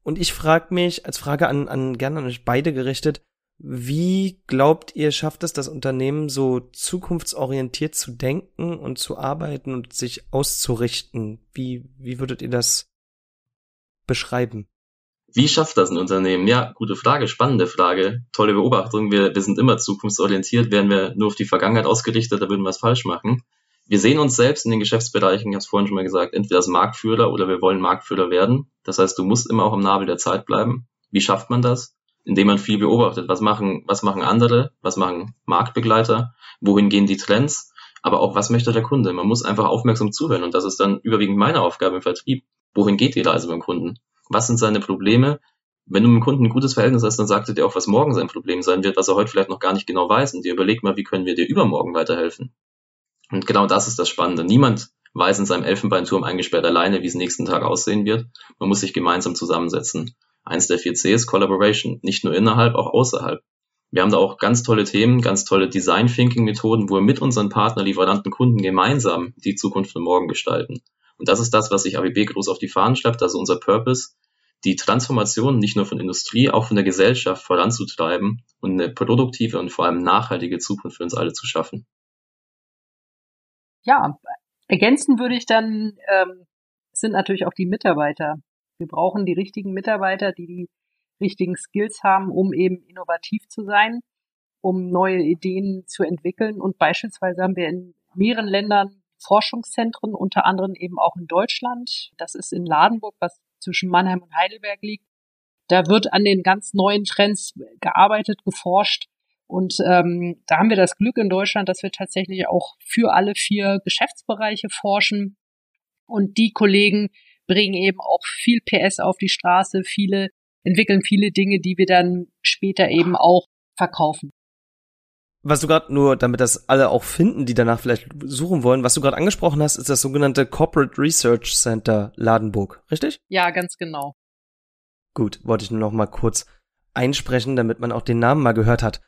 B: Und ich frage mich, als Frage an, an gerne an euch beide gerichtet, Wie glaubt ihr, schafft es das Unternehmen so zukunftsorientiert zu denken und zu arbeiten und sich auszurichten? Wie, wie würdet ihr das beschreiben?
D: Wie schafft das ein Unternehmen? Ja, gute Frage, spannende Frage, tolle Beobachtung. Wir, wir sind immer zukunftsorientiert. Wären wir nur auf die Vergangenheit ausgerichtet, da würden wir es falsch machen. Wir sehen uns selbst in den Geschäftsbereichen, ich habe es vorhin schon mal gesagt, entweder als Marktführer oder wir wollen Marktführer werden. Das heißt, du musst immer auch am Nabel der Zeit bleiben. Wie schafft man das? Indem man viel beobachtet. Was machen, was machen andere? Was machen Marktbegleiter? Wohin gehen die Trends? Aber auch, was möchte der Kunde? Man muss einfach aufmerksam zuhören und das ist dann überwiegend meine Aufgabe im Vertrieb. Wohin geht die Reise beim Kunden? was sind seine Probleme. Wenn du mit dem Kunden ein gutes Verhältnis hast, dann sagt er dir auch, was morgen sein Problem sein wird, was er heute vielleicht noch gar nicht genau weiß. Und dir überleg mal, wie können wir dir übermorgen weiterhelfen. Und genau das ist das Spannende. Niemand weiß in seinem Elfenbeinturm eingesperrt alleine, wie es nächsten Tag aussehen wird. Man muss sich gemeinsam zusammensetzen. Eins der vier C ist Collaboration. Nicht nur innerhalb, auch außerhalb. Wir haben da auch ganz tolle Themen, ganz tolle Design Thinking Methoden, wo wir mit unseren Partner, Lieferanten, Kunden gemeinsam die Zukunft von morgen gestalten. Und das ist das, was sich ABB groß auf die Fahnen schleppt, also unser Purpose, die Transformation nicht nur von Industrie, auch von der Gesellschaft voranzutreiben und eine produktive und vor allem nachhaltige Zukunft für uns alle zu schaffen.
C: Ja, ergänzen würde ich dann, ähm, sind natürlich auch die Mitarbeiter. Wir brauchen die richtigen Mitarbeiter, die die richtigen Skills haben, um eben innovativ zu sein, um neue Ideen zu entwickeln. Und beispielsweise haben wir in mehreren Ländern Forschungszentren, unter anderem eben auch in Deutschland. Das ist in Ladenburg, was zwischen Mannheim und Heidelberg liegt. Da wird an den ganz neuen Trends gearbeitet, geforscht. Und ähm, da haben wir das Glück in Deutschland, dass wir tatsächlich auch für alle vier Geschäftsbereiche forschen. Und die Kollegen bringen eben auch viel PS auf die Straße, viele entwickeln viele Dinge, die wir dann später eben auch verkaufen
B: was du gerade nur, damit das alle auch finden, die danach vielleicht suchen wollen, was du gerade angesprochen hast, ist das sogenannte Corporate Research Center Ladenburg, richtig?
C: Ja, ganz genau.
B: Gut, wollte ich nur noch mal kurz einsprechen, damit man auch den Namen mal gehört hat.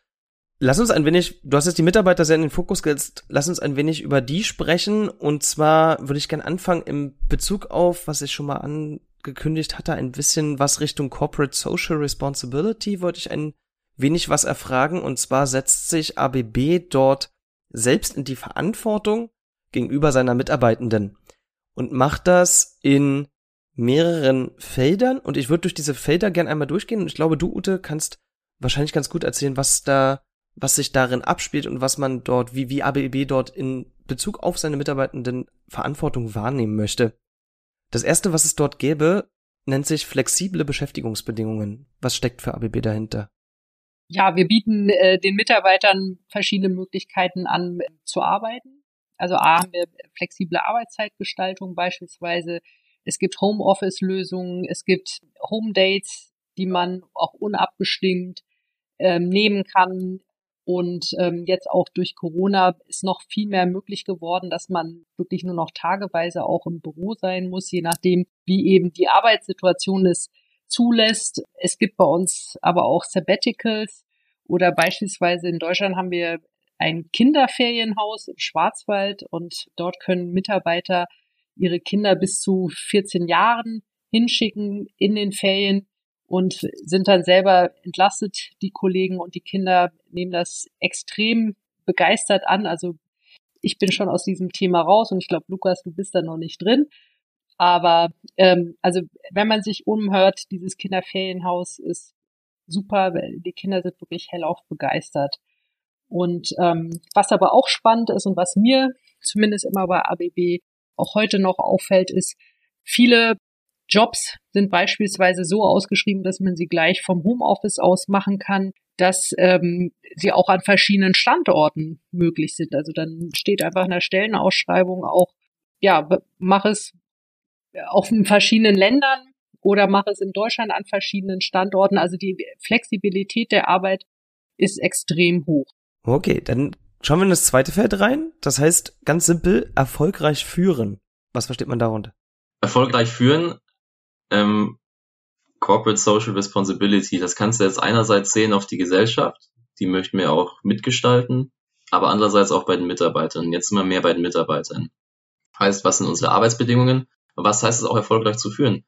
B: Lass uns ein wenig, du hast jetzt die Mitarbeiter sehr in den Fokus gesetzt, lass uns ein wenig über die sprechen. Und zwar würde ich gerne anfangen im Bezug auf, was ich schon mal angekündigt hatte, ein bisschen was Richtung Corporate Social Responsibility, wollte ich ein wenig was erfragen. Und zwar setzt sich ABB dort selbst in die Verantwortung gegenüber seiner Mitarbeitenden und macht das in mehreren Feldern. Und ich würde durch diese Felder gern einmal durchgehen. Und ich glaube, du, Ute, kannst wahrscheinlich ganz gut erzählen, was da, was sich darin abspielt und was man dort, wie, wie ABB dort in Bezug auf seine Mitarbeitenden Verantwortung wahrnehmen möchte. Das erste, was es dort gäbe, nennt sich flexible Beschäftigungsbedingungen. Was steckt für ABB dahinter?
C: ja, wir bieten äh, den Mitarbeitern verschiedene Möglichkeiten an äh, zu arbeiten. Also A haben wir flexible Arbeitszeitgestaltung beispielsweise. Es gibt Homeoffice-Lösungen, es gibt Home-Dates, die man auch unabgestimmt ähm, nehmen kann. Und ähm, jetzt auch durch Corona ist noch viel mehr möglich geworden, dass man wirklich nur noch tageweise auch im Büro sein muss, je nachdem, wie eben die Arbeitssituation ist zulässt. Es gibt bei uns aber auch Sabbaticals oder beispielsweise in Deutschland haben wir ein Kinderferienhaus im Schwarzwald und dort können Mitarbeiter ihre Kinder bis zu 14 Jahren hinschicken in den Ferien und sind dann selber entlastet. Die Kollegen und die Kinder nehmen das extrem begeistert an. Also ich bin schon aus diesem Thema raus und ich glaube, Lukas, du bist da noch nicht drin. Aber ähm, also wenn man sich umhört, dieses Kinderferienhaus ist super, die Kinder sind wirklich hellauf begeistert. Und ähm, was aber auch spannend ist und was mir zumindest immer bei ABB auch heute noch auffällt, ist, viele Jobs sind beispielsweise so ausgeschrieben, dass man sie gleich vom Homeoffice aus machen kann, dass ähm, sie auch an verschiedenen Standorten möglich sind. Also dann steht einfach in der Stellenausschreibung auch, ja, mach es auf in verschiedenen Ländern oder mache es in Deutschland an verschiedenen Standorten. Also die Flexibilität der Arbeit ist extrem hoch.
B: Okay, dann schauen wir in das zweite Feld rein. Das heißt ganz simpel, erfolgreich führen. Was versteht man darunter?
D: Erfolgreich führen, ähm, Corporate Social Responsibility, das kannst du jetzt einerseits sehen auf die Gesellschaft, die möchten wir auch mitgestalten, aber andererseits auch bei den Mitarbeitern. Jetzt immer mehr bei den Mitarbeitern. Heißt, was sind unsere Arbeitsbedingungen? Was heißt es auch erfolgreich zu führen?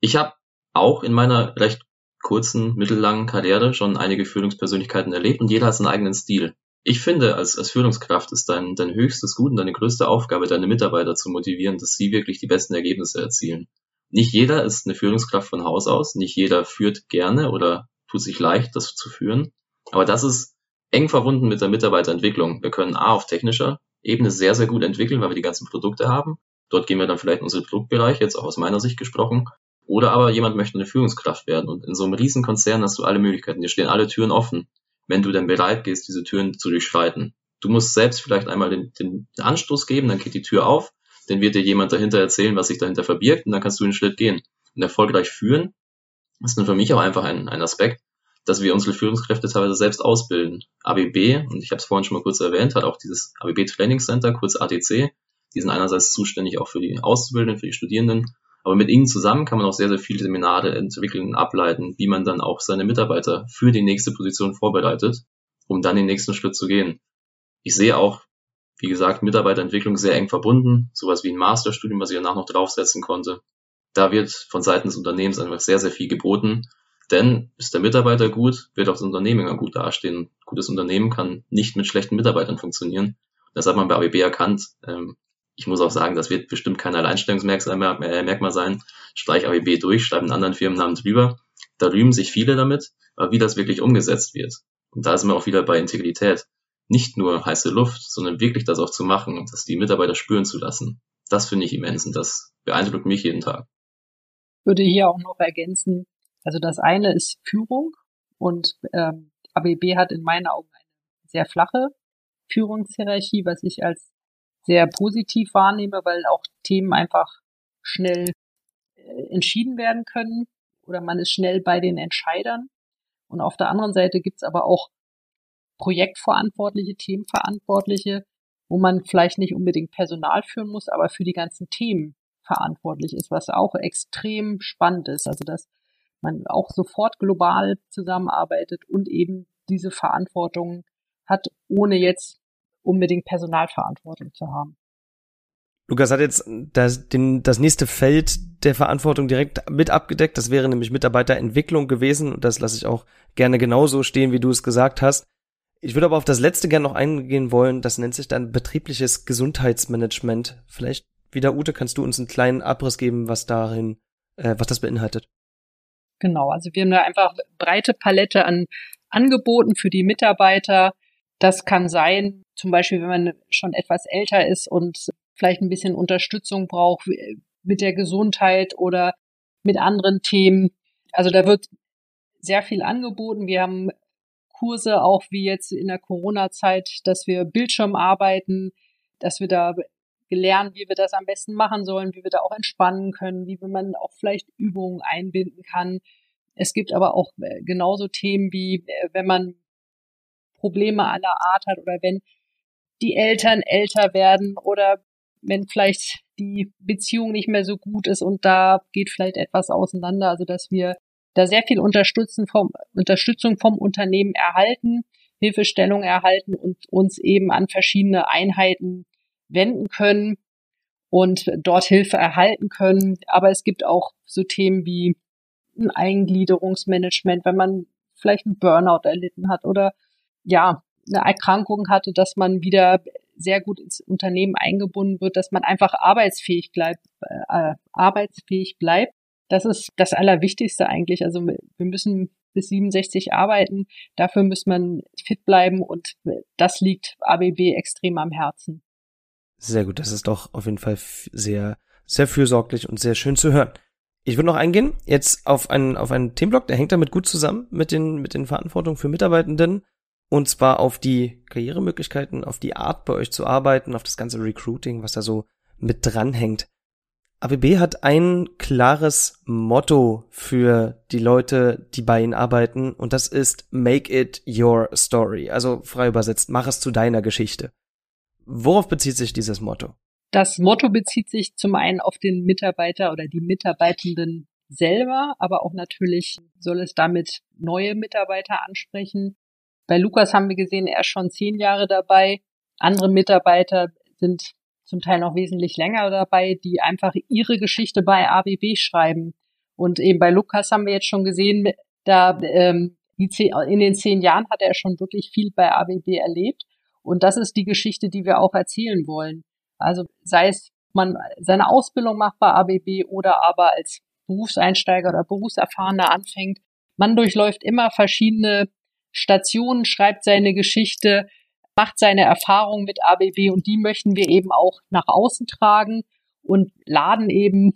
D: Ich habe auch in meiner recht kurzen, mittellangen Karriere schon einige Führungspersönlichkeiten erlebt und jeder hat seinen eigenen Stil. Ich finde, als, als Führungskraft ist dein, dein höchstes Gut und deine größte Aufgabe, deine Mitarbeiter zu motivieren, dass sie wirklich die besten Ergebnisse erzielen. Nicht jeder ist eine Führungskraft von Haus aus, nicht jeder führt gerne oder tut sich leicht, das zu führen. Aber das ist eng verbunden mit der Mitarbeiterentwicklung. Wir können A auf technischer Ebene sehr, sehr gut entwickeln, weil wir die ganzen Produkte haben. Dort gehen wir dann vielleicht in unsere Produktbereiche, jetzt auch aus meiner Sicht gesprochen. Oder aber jemand möchte eine Führungskraft werden. Und in so einem Riesenkonzern hast du alle Möglichkeiten. Dir stehen alle Türen offen, wenn du denn bereit gehst, diese Türen zu durchschreiten. Du musst selbst vielleicht einmal den, den Anstoß geben, dann geht die Tür auf, dann wird dir jemand dahinter erzählen, was sich dahinter verbirgt, und dann kannst du den Schritt gehen. Und erfolgreich führen ist dann für mich auch einfach ein, ein Aspekt, dass wir unsere Führungskräfte teilweise selbst ausbilden. ABB, und ich habe es vorhin schon mal kurz erwähnt, hat auch dieses ABB Training Center, kurz ATC. Die sind einerseits zuständig auch für die Auszubildenden, für die Studierenden, aber mit ihnen zusammen kann man auch sehr, sehr viele Seminare entwickeln und ableiten, wie man dann auch seine Mitarbeiter für die nächste Position vorbereitet, um dann den nächsten Schritt zu gehen. Ich sehe auch, wie gesagt, Mitarbeiterentwicklung sehr eng verbunden, sowas wie ein Masterstudium, was ich danach noch draufsetzen konnte. Da wird von Seiten des Unternehmens einfach sehr, sehr viel geboten. Denn ist der Mitarbeiter gut, wird auch das Unternehmen gut dastehen. Gutes Unternehmen kann nicht mit schlechten Mitarbeitern funktionieren. Das hat man bei ABB erkannt. Ähm, ich muss auch sagen, das wird bestimmt kein Alleinstellungsmerkmal sein. Streich ABB durch, schreibe einen anderen Firmennamen drüber. Da rühmen sich viele damit, aber wie das wirklich umgesetzt wird. Und da sind wir auch wieder bei Integrität. Nicht nur heiße Luft, sondern wirklich das auch zu machen und das die Mitarbeiter spüren zu lassen. Das finde ich immens und das beeindruckt mich jeden Tag.
C: Würde hier auch noch ergänzen, also das eine ist Führung und ähm, ABB hat in meinen Augen eine sehr flache Führungshierarchie, was ich als sehr positiv wahrnehme, weil auch Themen einfach schnell äh, entschieden werden können oder man ist schnell bei den Entscheidern. Und auf der anderen Seite gibt's aber auch Projektverantwortliche, Themenverantwortliche, wo man vielleicht nicht unbedingt Personal führen muss, aber für die ganzen Themen verantwortlich ist, was auch extrem spannend ist. Also dass man auch sofort global zusammenarbeitet und eben diese Verantwortung hat, ohne jetzt unbedingt Personalverantwortung zu haben.
B: Lukas hat jetzt das, den, das nächste Feld der Verantwortung direkt mit abgedeckt. Das wäre nämlich Mitarbeiterentwicklung gewesen. Und das lasse ich auch gerne genauso stehen, wie du es gesagt hast. Ich würde aber auf das letzte gerne noch eingehen wollen. Das nennt sich dann betriebliches Gesundheitsmanagement. Vielleicht wieder, Ute, kannst du uns einen kleinen Abriss geben, was darin, äh, was das beinhaltet?
C: Genau, also wir haben da einfach breite Palette an Angeboten für die Mitarbeiter. Das kann sein, zum Beispiel, wenn man schon etwas älter ist und vielleicht ein bisschen Unterstützung braucht mit der Gesundheit oder mit anderen Themen. Also da wird sehr viel angeboten. Wir haben Kurse auch wie jetzt in der Corona-Zeit, dass wir Bildschirm arbeiten, dass wir da gelernt, wie wir das am besten machen sollen, wie wir da auch entspannen können, wie man auch vielleicht Übungen einbinden kann. Es gibt aber auch äh, genauso Themen wie, äh, wenn man Probleme aller Art hat oder wenn die Eltern älter werden oder wenn vielleicht die Beziehung nicht mehr so gut ist und da geht vielleicht etwas auseinander. Also dass wir da sehr viel Unterstützen vom, Unterstützung vom Unternehmen erhalten, Hilfestellung erhalten und uns eben an verschiedene Einheiten wenden können und dort Hilfe erhalten können. Aber es gibt auch so Themen wie ein Eingliederungsmanagement, wenn man vielleicht einen Burnout erlitten hat oder ja, eine Erkrankung hatte, dass man wieder sehr gut ins Unternehmen eingebunden wird, dass man einfach arbeitsfähig bleibt, äh, arbeitsfähig bleibt. Das ist das Allerwichtigste eigentlich. Also wir müssen bis 67 arbeiten. Dafür muss man fit bleiben und das liegt ABB extrem am Herzen.
B: Sehr gut. Das ist doch auf jeden Fall sehr, sehr fürsorglich und sehr schön zu hören. Ich würde noch eingehen jetzt auf einen, auf einen Themenblock, der hängt damit gut zusammen mit den, mit den Verantwortungen für Mitarbeitenden. Und zwar auf die Karrieremöglichkeiten, auf die Art bei euch zu arbeiten, auf das ganze Recruiting, was da so mit dranhängt. ABB hat ein klares Motto für die Leute, die bei ihnen arbeiten, und das ist Make it your story. Also frei übersetzt, mach es zu deiner Geschichte. Worauf bezieht sich dieses Motto?
C: Das Motto bezieht sich zum einen auf den Mitarbeiter oder die Mitarbeitenden selber, aber auch natürlich soll es damit neue Mitarbeiter ansprechen. Bei Lukas haben wir gesehen, er ist schon zehn Jahre dabei. Andere Mitarbeiter sind zum Teil noch wesentlich länger dabei, die einfach ihre Geschichte bei ABB schreiben. Und eben bei Lukas haben wir jetzt schon gesehen, Da ähm, zehn, in den zehn Jahren hat er schon wirklich viel bei ABB erlebt. Und das ist die Geschichte, die wir auch erzählen wollen. Also sei es, man seine Ausbildung macht bei ABB oder aber als Berufseinsteiger oder Berufserfahrener anfängt. Man durchläuft immer verschiedene Stationen, schreibt seine Geschichte, macht seine Erfahrungen mit ABB und die möchten wir eben auch nach außen tragen und laden eben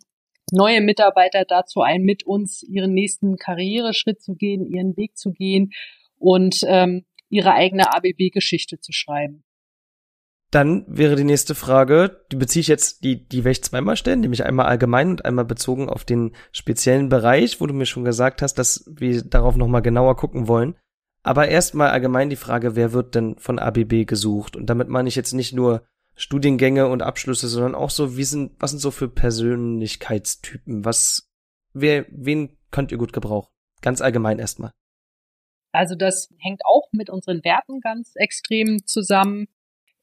C: neue Mitarbeiter dazu ein, mit uns ihren nächsten Karriereschritt zu gehen, ihren Weg zu gehen und ähm, ihre eigene ABB-Geschichte zu schreiben.
B: Dann wäre die nächste Frage, die beziehe ich jetzt, die, die werde ich zweimal stellen, nämlich einmal allgemein und einmal bezogen auf den speziellen Bereich, wo du mir schon gesagt hast, dass wir darauf nochmal genauer gucken wollen. Aber erstmal allgemein die Frage, wer wird denn von ABB gesucht? Und damit meine ich jetzt nicht nur Studiengänge und Abschlüsse, sondern auch so, wie sind, was sind so für Persönlichkeitstypen? Was, wer, wen könnt ihr gut gebrauchen? Ganz allgemein erstmal.
C: Also das hängt auch mit unseren Werten ganz extrem zusammen.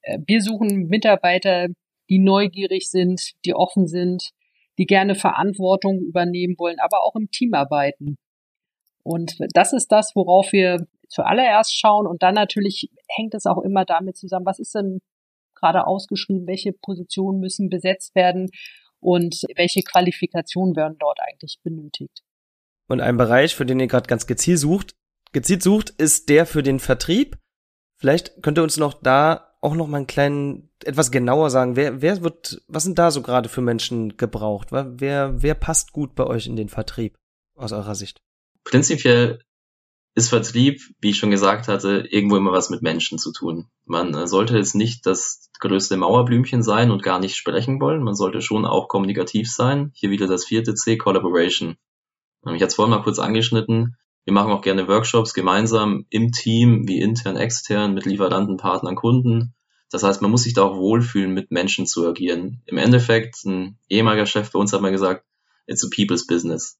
C: Äh, wir suchen Mitarbeiter, die neugierig sind, die offen sind, die gerne Verantwortung übernehmen wollen, aber auch im Team arbeiten. Und das ist das, worauf wir zuallererst schauen. Und dann natürlich hängt es auch immer damit zusammen, was ist denn gerade ausgeschrieben, welche Positionen müssen besetzt werden und welche Qualifikationen werden dort eigentlich benötigt.
B: Und ein Bereich, für den ihr gerade ganz gezielt sucht, gezielt sucht, ist der für den Vertrieb. Vielleicht könnt ihr uns noch da auch noch mal einen kleinen, etwas genauer sagen, wer, wer wird, was sind da so gerade für Menschen gebraucht? Wer, wer passt gut bei euch in den Vertrieb aus eurer Sicht?
D: Prinzipiell ist Vertrieb, wie ich schon gesagt hatte, irgendwo immer was mit Menschen zu tun. Man äh, sollte jetzt nicht das größte Mauerblümchen sein und gar nicht sprechen wollen. Man sollte schon auch kommunikativ sein. Hier wieder das vierte C, Collaboration. Ich hatte es vorhin mal kurz angeschnitten. Wir machen auch gerne Workshops gemeinsam im Team, wie intern, extern, mit Lieferanten, Partnern, Kunden. Das heißt, man muss sich da auch wohlfühlen, mit Menschen zu agieren. Im Endeffekt, ein ehemaliger Chef bei uns hat mal gesagt, it's a people's business.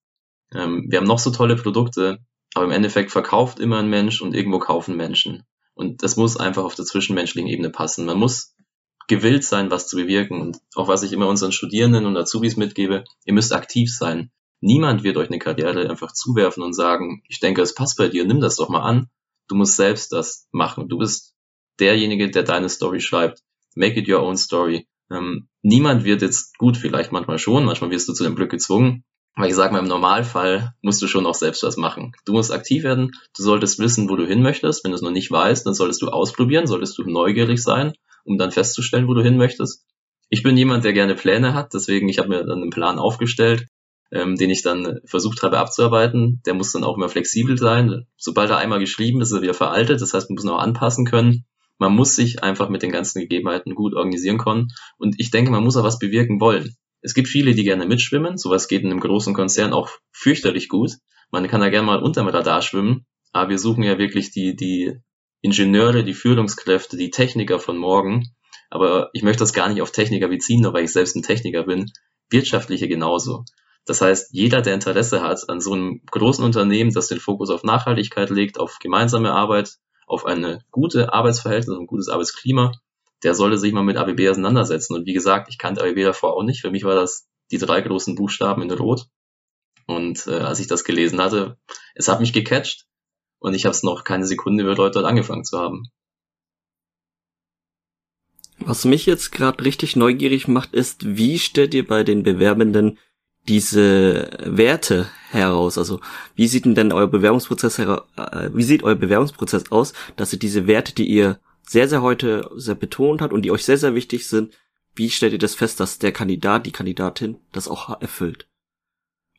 D: Ähm, wir haben noch so tolle Produkte, aber im Endeffekt verkauft immer ein Mensch und irgendwo kaufen Menschen. Und das muss einfach auf der zwischenmenschlichen Ebene passen. Man muss gewillt sein, was zu bewirken. Und auch was ich immer unseren Studierenden und Azubis mitgebe, ihr müsst aktiv sein. Niemand wird euch eine Karriere einfach zuwerfen und sagen, ich denke, es passt bei dir, nimm das doch mal an. Du musst selbst das machen. Du bist derjenige, der deine Story schreibt. Make it your own story. Ähm, niemand wird jetzt gut, vielleicht manchmal schon, manchmal wirst du zu dem Glück gezwungen, weil ich sage mal, im Normalfall musst du schon auch selbst was machen. Du musst aktiv werden, du solltest wissen, wo du hin möchtest. Wenn du es noch nicht weißt, dann solltest du ausprobieren, solltest du neugierig sein, um dann festzustellen, wo du hin möchtest. Ich bin jemand, der gerne Pläne hat, deswegen ich habe mir dann einen Plan aufgestellt, ähm, den ich dann versucht habe abzuarbeiten. Der muss dann auch immer flexibel sein. Sobald er einmal geschrieben ist, ist er wieder veraltet. Das heißt, man muss ihn auch anpassen können. Man muss sich einfach mit den ganzen Gegebenheiten gut organisieren können. Und ich denke, man muss auch was bewirken wollen. Es gibt viele, die gerne mitschwimmen. Sowas geht in einem großen Konzern auch fürchterlich gut. Man kann da gerne mal unterm Radar schwimmen. Aber wir suchen ja wirklich die, die Ingenieure, die Führungskräfte, die Techniker von morgen. Aber ich möchte das gar nicht auf Techniker beziehen, nur weil ich selbst ein Techniker bin. Wirtschaftliche genauso. Das heißt, jeder, der Interesse hat an so einem großen Unternehmen, das den Fokus auf Nachhaltigkeit legt, auf gemeinsame Arbeit, auf eine gute Arbeitsverhältnis, ein gutes Arbeitsklima, der sollte sich mal mit ABB auseinandersetzen. Und wie gesagt, ich kannte ABB davor auch nicht. Für mich war das die drei großen Buchstaben in Rot. Und äh, als ich das gelesen hatte, es hat mich gecatcht und ich habe es noch keine Sekunde überläutet, angefangen zu haben.
A: Was mich jetzt gerade richtig neugierig macht, ist, wie stellt ihr bei den Bewerbenden diese Werte heraus? Also wie sieht denn, euer Bewerbungsprozess äh, wie sieht euer Bewerbungsprozess aus, dass ihr diese Werte, die ihr sehr, sehr heute sehr betont hat und die euch sehr, sehr wichtig sind, wie stellt ihr das fest, dass der Kandidat, die Kandidatin das auch erfüllt?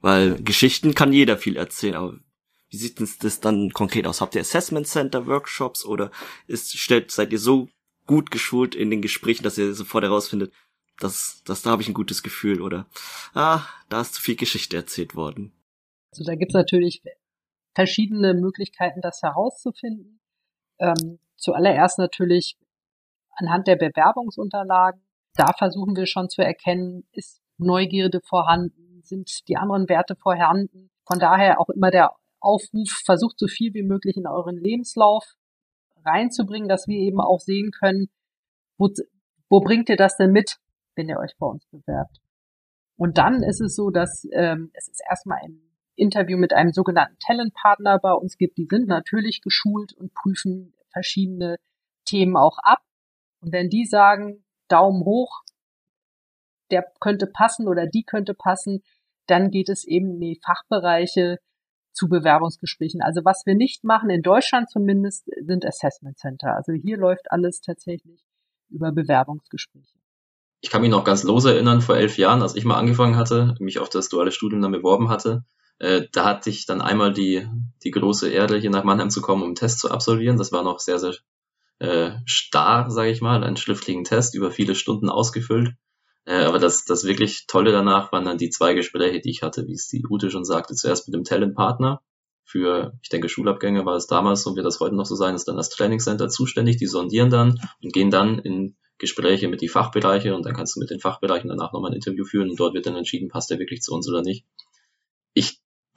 A: Weil Geschichten kann jeder viel erzählen, aber wie sieht das dann konkret aus? Habt ihr Assessment Center Workshops oder ist, stellt, seid ihr so gut geschult in den Gesprächen, dass ihr sofort herausfindet, dass, dass da habe ich ein gutes Gefühl oder ah, da ist zu viel Geschichte erzählt worden.
C: Also da gibt's natürlich verschiedene Möglichkeiten, das herauszufinden. Ähm, zuallererst natürlich anhand der Bewerbungsunterlagen. Da versuchen wir schon zu erkennen, ist Neugierde vorhanden, sind die anderen Werte vorhanden. Von daher auch immer der Aufruf, versucht so viel wie möglich in euren Lebenslauf reinzubringen, dass wir eben auch sehen können, wo, wo bringt ihr das denn mit, wenn ihr euch bei uns bewerbt. Und dann ist es so, dass ähm, es ist erstmal ein Interview mit einem sogenannten Talentpartner bei uns gibt. Die sind natürlich geschult und prüfen verschiedene Themen auch ab. Und wenn die sagen, Daumen hoch, der könnte passen oder die könnte passen, dann geht es eben in die Fachbereiche zu Bewerbungsgesprächen. Also was wir nicht machen, in Deutschland zumindest, sind Assessment Center. Also hier läuft alles tatsächlich über Bewerbungsgespräche.
D: Ich kann mich noch ganz los erinnern, vor elf Jahren, als ich mal angefangen hatte, mich auf das duale Studium dann beworben hatte, äh, da hatte ich dann einmal die, die große Erde, hier nach Mannheim zu kommen, um einen Test zu absolvieren. Das war noch sehr, sehr äh, starr, sage ich mal, einen schriftlichen Test über viele Stunden ausgefüllt. Äh, aber das, das wirklich Tolle danach waren dann die zwei Gespräche, die ich hatte, wie es die Ute schon sagte, zuerst mit dem Talentpartner für, ich denke, Schulabgänge war es damals und wird das heute noch so sein, ist dann das Trainingscenter zuständig, die sondieren dann und gehen dann in Gespräche mit die Fachbereiche und dann kannst du mit den Fachbereichen danach nochmal ein Interview führen und dort wird dann entschieden, passt der wirklich zu uns oder nicht.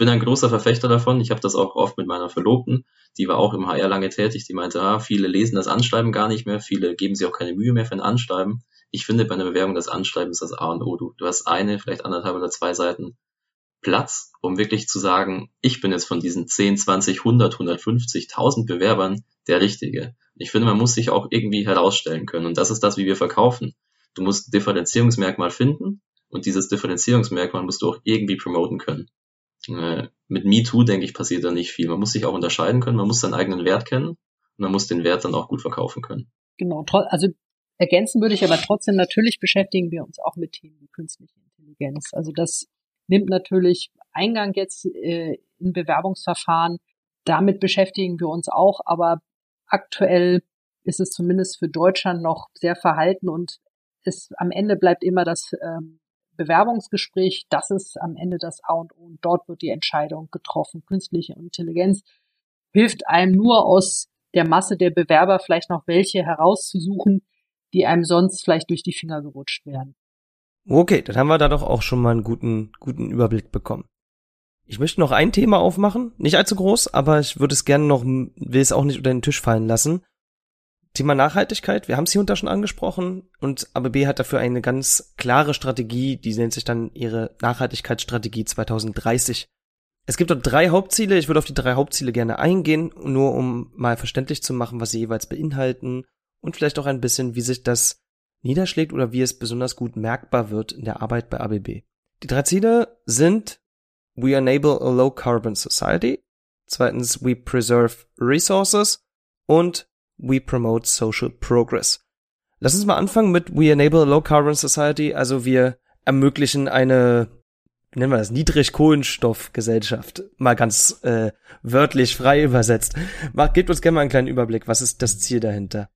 D: Ich bin ein großer Verfechter davon. Ich habe das auch oft mit meiner Verlobten, die war auch im HR lange tätig, die meinte, ah, viele lesen das Anschreiben gar nicht mehr, viele geben sich auch keine Mühe mehr für ein Anschreiben. Ich finde bei einer Bewerbung das Anschreiben ist das A und O. Du, du hast eine, vielleicht anderthalb oder zwei Seiten Platz, um wirklich zu sagen, ich bin jetzt von diesen 10, 20, 100, 150, 1000 Bewerbern der Richtige. Ich finde, man muss sich auch irgendwie herausstellen können und das ist das, wie wir verkaufen. Du musst Differenzierungsmerkmal finden und dieses Differenzierungsmerkmal musst du auch irgendwie promoten können. Äh, mit MeToo, denke ich, passiert da nicht viel. Man muss sich auch unterscheiden können, man muss seinen eigenen Wert kennen und man muss den Wert dann auch gut verkaufen können.
C: Genau, also ergänzen würde ich aber trotzdem, natürlich beschäftigen wir uns auch mit Themen wie künstliche Intelligenz. Also das nimmt natürlich Eingang jetzt äh, in Bewerbungsverfahren. Damit beschäftigen wir uns auch, aber aktuell ist es zumindest für Deutschland noch sehr verhalten und es am Ende bleibt immer das ähm, Bewerbungsgespräch, das ist am Ende das A und O und dort wird die Entscheidung getroffen. Künstliche Intelligenz hilft einem nur aus der Masse der Bewerber vielleicht noch welche herauszusuchen, die einem sonst vielleicht durch die Finger gerutscht werden.
B: Okay, dann haben wir da doch auch schon mal einen guten, guten Überblick bekommen. Ich möchte noch ein Thema aufmachen, nicht allzu groß, aber ich würde es gerne noch, will es auch nicht unter den Tisch fallen lassen. Thema Nachhaltigkeit, wir haben es hier unter schon angesprochen und ABB hat dafür eine ganz klare Strategie, die nennt sich dann ihre Nachhaltigkeitsstrategie 2030. Es gibt dort drei Hauptziele, ich würde auf die drei Hauptziele gerne eingehen, nur um mal verständlich zu machen, was sie jeweils beinhalten und vielleicht auch ein bisschen, wie sich das niederschlägt oder wie es besonders gut merkbar wird in der Arbeit bei ABB. Die drei Ziele sind We enable a low carbon society, zweitens We preserve resources und We Promote Social Progress. Lass uns mal anfangen mit We Enable a Low Carbon Society, also wir ermöglichen eine, wie nennen wir das, Niedrigkohlenstoffgesellschaft, mal ganz äh, wörtlich frei übersetzt. Mach, gebt uns gerne mal einen kleinen Überblick, was ist das Ziel dahinter?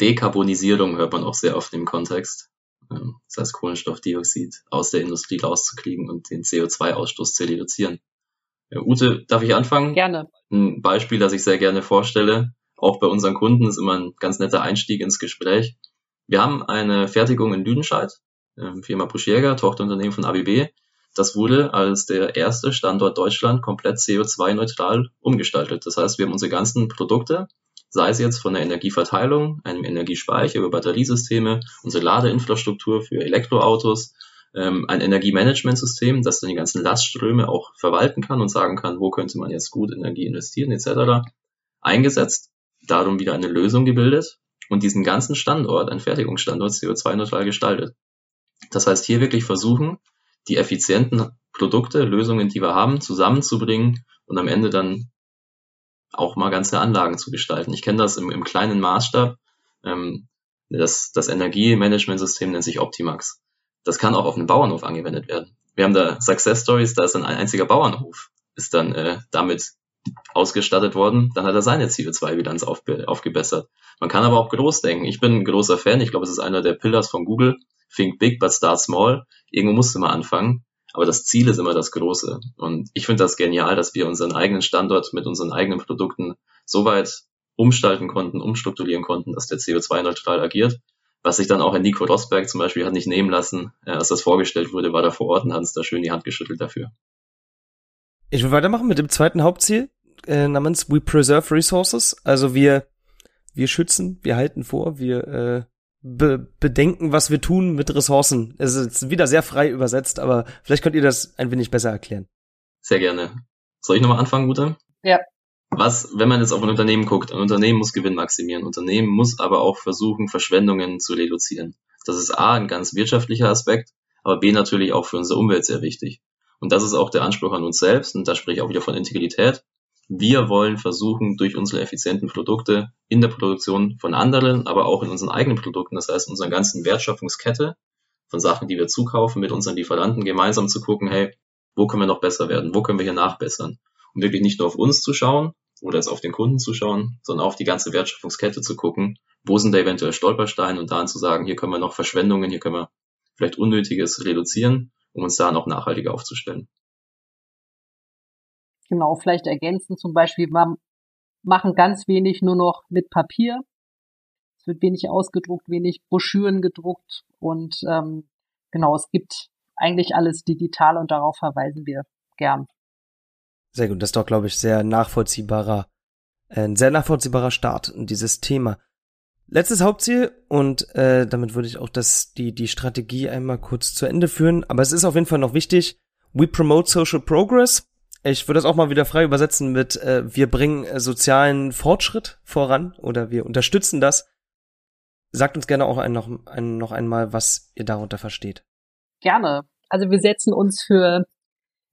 D: Dekarbonisierung hört man auch sehr oft im Kontext. Ähm, das heißt, Kohlenstoffdioxid aus der Industrie rauszukriegen und den CO2-Ausstoß zu reduzieren. Ute, darf ich anfangen?
C: Gerne.
D: Ein Beispiel, das ich sehr gerne vorstelle, auch bei unseren Kunden ist immer ein ganz netter Einstieg ins Gespräch. Wir haben eine Fertigung in Lüdenscheid, ähm, Firma Puschjäger, Tochterunternehmen von ABB. Das wurde als der erste Standort Deutschland komplett CO2-neutral umgestaltet. Das heißt, wir haben unsere ganzen Produkte, sei es jetzt von der Energieverteilung, einem Energiespeicher über Batteriesysteme, unsere Ladeinfrastruktur für Elektroautos, ähm, ein Energiemanagementsystem, das dann die ganzen Lastströme auch verwalten kann und sagen kann, wo könnte man jetzt gut Energie investieren etc. eingesetzt darum wieder eine Lösung gebildet und diesen ganzen Standort, einen Fertigungsstandort, CO2-neutral gestaltet. Das heißt, hier wirklich versuchen, die effizienten Produkte, Lösungen, die wir haben, zusammenzubringen und am Ende dann auch mal ganze Anlagen zu gestalten. Ich kenne das im, im kleinen Maßstab. Ähm, das, das Energiemanagementsystem nennt sich Optimax. Das kann auch auf einem Bauernhof angewendet werden. Wir haben da Success Stories, da ist ein einziger Bauernhof, ist dann äh, damit ausgestattet worden, dann hat er seine CO2-Bilanz aufge aufgebessert. Man kann aber auch groß denken. Ich bin ein großer Fan. Ich glaube, es ist einer der Pillars von Google. Think big, but start small. Irgendwo musste man anfangen. Aber das Ziel ist immer das Große. Und ich finde das genial, dass wir unseren eigenen Standort mit unseren eigenen Produkten so weit umstalten konnten, umstrukturieren konnten, dass der CO2-neutral agiert. Was sich dann auch in Nico Rosberg zum Beispiel hat nicht nehmen lassen. Äh, als das vorgestellt wurde, war er vor Ort und hat uns da schön die Hand geschüttelt dafür.
B: Ich will weitermachen mit dem zweiten Hauptziel äh, namens We Preserve Resources. Also wir, wir schützen, wir halten vor, wir äh, be bedenken, was wir tun mit Ressourcen. Es ist wieder sehr frei übersetzt, aber vielleicht könnt ihr das ein wenig besser erklären.
D: Sehr gerne. Soll ich nochmal anfangen, Guter?
C: Ja.
D: Was, wenn man jetzt auf ein Unternehmen guckt, ein Unternehmen muss Gewinn maximieren, ein Unternehmen muss aber auch versuchen, Verschwendungen zu reduzieren. Das ist A, ein ganz wirtschaftlicher Aspekt, aber B natürlich auch für unsere Umwelt sehr wichtig. Und das ist auch der Anspruch an uns selbst, und da spreche ich auch wieder von Integrität. Wir wollen versuchen, durch unsere effizienten Produkte in der Produktion von anderen, aber auch in unseren eigenen Produkten, das heißt unserer ganzen Wertschöpfungskette von Sachen, die wir zukaufen, mit unseren Lieferanten gemeinsam zu gucken, hey, wo können wir noch besser werden, wo können wir hier nachbessern? Und wirklich nicht nur auf uns zu schauen oder jetzt auf den Kunden zu schauen, sondern auf die ganze Wertschöpfungskette zu gucken, wo sind da eventuell Stolpersteine und dann zu sagen, hier können wir noch Verschwendungen, hier können wir vielleicht Unnötiges reduzieren, um uns da noch nachhaltiger aufzustellen.
C: Genau, vielleicht ergänzen zum Beispiel, wir machen ganz wenig nur noch mit Papier. Es wird wenig ausgedruckt, wenig Broschüren gedruckt und ähm, genau, es gibt eigentlich alles digital und darauf verweisen wir gern.
B: Sehr gut, das ist doch, glaube ich, sehr nachvollziehbarer, äh, ein sehr nachvollziehbarer Start in dieses Thema. Letztes Hauptziel und äh, damit würde ich auch das die die Strategie einmal kurz zu Ende führen. Aber es ist auf jeden Fall noch wichtig. We promote social progress. Ich würde das auch mal wieder frei übersetzen mit äh, wir bringen äh, sozialen Fortschritt voran oder wir unterstützen das. Sagt uns gerne auch ein, noch, ein, noch einmal, was ihr darunter versteht.
C: Gerne. Also wir setzen uns für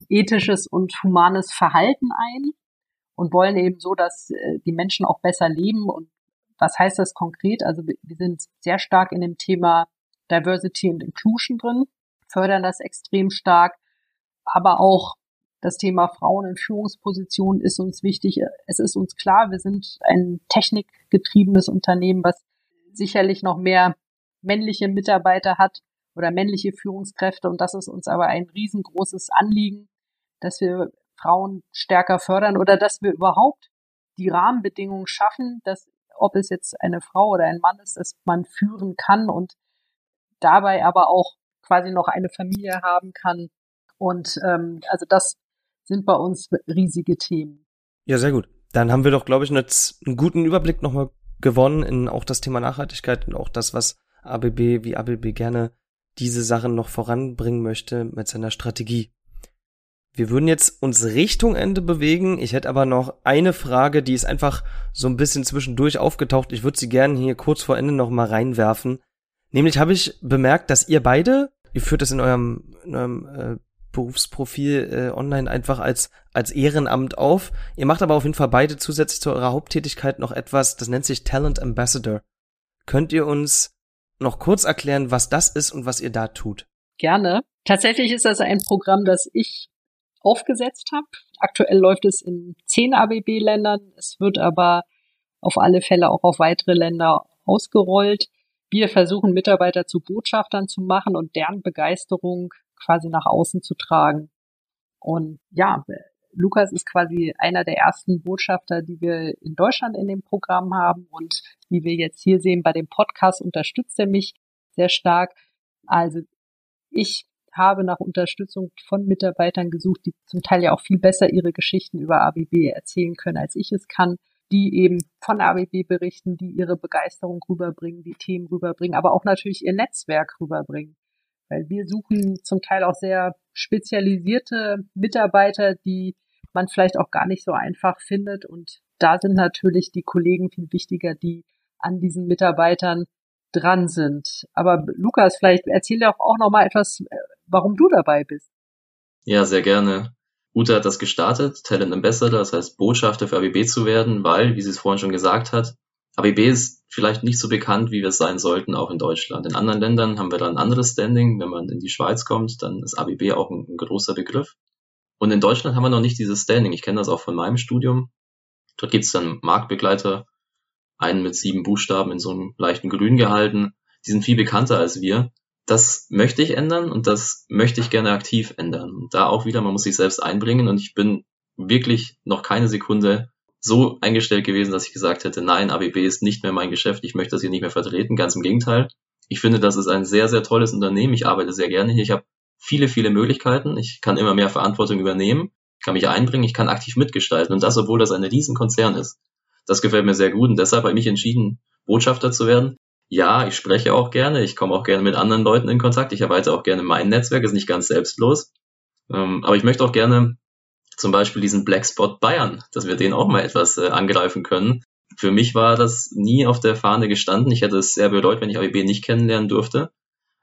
C: ethisches und humanes Verhalten ein und wollen eben so, dass äh, die Menschen auch besser leben. Und was heißt das konkret? Also wir sind sehr stark in dem Thema Diversity und Inclusion drin, fördern das extrem stark, aber auch das Thema Frauen in Führungspositionen ist uns wichtig. Es ist uns klar, wir sind ein technikgetriebenes Unternehmen, was sicherlich noch mehr männliche Mitarbeiter hat oder männliche Führungskräfte. Und das ist uns aber ein riesengroßes Anliegen, dass wir Frauen stärker fördern oder dass wir überhaupt die Rahmenbedingungen schaffen, dass ob es jetzt eine Frau oder ein Mann ist, dass man führen kann und dabei aber auch quasi noch eine Familie haben kann. Und ähm, also das sind bei uns riesige Themen.
B: Ja, sehr gut. Dann haben wir doch, glaube ich, jetzt einen guten Überblick nochmal gewonnen in auch das Thema Nachhaltigkeit und auch das, was ABB, wie ABB gerne diese Sachen noch voranbringen möchte mit seiner Strategie. Wir würden jetzt uns Richtung Ende bewegen. Ich hätte aber noch eine Frage, die ist einfach so ein bisschen zwischendurch aufgetaucht. Ich würde sie gerne hier kurz vor Ende noch mal reinwerfen. Nämlich habe ich bemerkt, dass ihr beide, ihr führt das in eurem, in eurem äh, Berufsprofil äh, online einfach als, als Ehrenamt auf. Ihr macht aber auf jeden Fall beide zusätzlich zu eurer Haupttätigkeit noch etwas, das nennt sich Talent Ambassador. Könnt ihr uns noch kurz erklären, was das ist und was ihr da tut?
C: Gerne. Tatsächlich ist das ein Programm, das ich aufgesetzt habe. Aktuell läuft es in zehn ABB-Ländern. Es wird aber auf alle Fälle auch auf weitere Länder ausgerollt. Wir versuchen Mitarbeiter zu Botschaftern zu machen und deren Begeisterung quasi nach außen zu tragen. Und ja, Lukas ist quasi einer der ersten Botschafter, die wir in Deutschland in dem Programm haben. Und wie wir jetzt hier sehen, bei dem Podcast unterstützt er mich sehr stark. Also ich habe nach Unterstützung von Mitarbeitern gesucht, die zum Teil ja auch viel besser ihre Geschichten über ABB erzählen können, als ich es kann, die eben von ABB berichten, die ihre Begeisterung rüberbringen, die Themen rüberbringen, aber auch natürlich ihr Netzwerk rüberbringen. Weil wir suchen zum Teil auch sehr spezialisierte Mitarbeiter, die man vielleicht auch gar nicht so einfach findet. Und da sind natürlich die Kollegen viel wichtiger, die an diesen Mitarbeitern dran sind. Aber Lukas, vielleicht erzähl doch auch noch mal etwas, äh, warum du dabei bist.
D: Ja, sehr gerne. Ute hat das gestartet, Talent Ambassador, das heißt Botschafter für ABB zu werden, weil, wie sie es vorhin schon gesagt hat, ABB ist vielleicht nicht so bekannt, wie wir es sein sollten, auch in Deutschland. In anderen Ländern haben wir dann ein anderes Standing. Wenn man in die Schweiz kommt, dann ist ABB auch ein, ein großer Begriff. Und in Deutschland haben wir noch nicht dieses Standing. Ich kenne das auch von meinem Studium. Dort gibt es dann Marktbegleiter, einen mit sieben Buchstaben in so einem leichten Grün gehalten. Die sind viel bekannter als wir. Das möchte ich ändern und das möchte ich gerne aktiv ändern. Und da auch wieder, man muss sich selbst einbringen und ich bin wirklich noch keine Sekunde so eingestellt gewesen, dass ich gesagt hätte, nein, ABB ist nicht mehr mein Geschäft, ich möchte das hier nicht mehr vertreten. Ganz im Gegenteil. Ich finde, das ist ein sehr, sehr tolles Unternehmen. Ich arbeite sehr gerne hier. Ich habe viele, viele Möglichkeiten. Ich kann immer mehr Verantwortung übernehmen, kann mich einbringen, ich kann aktiv mitgestalten. Und das, obwohl das ein Riesenkonzern ist. Das gefällt mir sehr gut und deshalb habe ich mich entschieden, Botschafter zu werden. Ja, ich spreche auch gerne, ich komme auch gerne mit anderen Leuten in Kontakt, ich erweitere auch gerne mein Netzwerk, ist nicht ganz selbstlos. Ähm, aber ich möchte auch gerne zum Beispiel diesen Black Spot Bayern, dass wir den auch mal etwas äh, angreifen können. Für mich war das nie auf der Fahne gestanden. Ich hätte es sehr bereut, wenn ich ABB nicht kennenlernen durfte.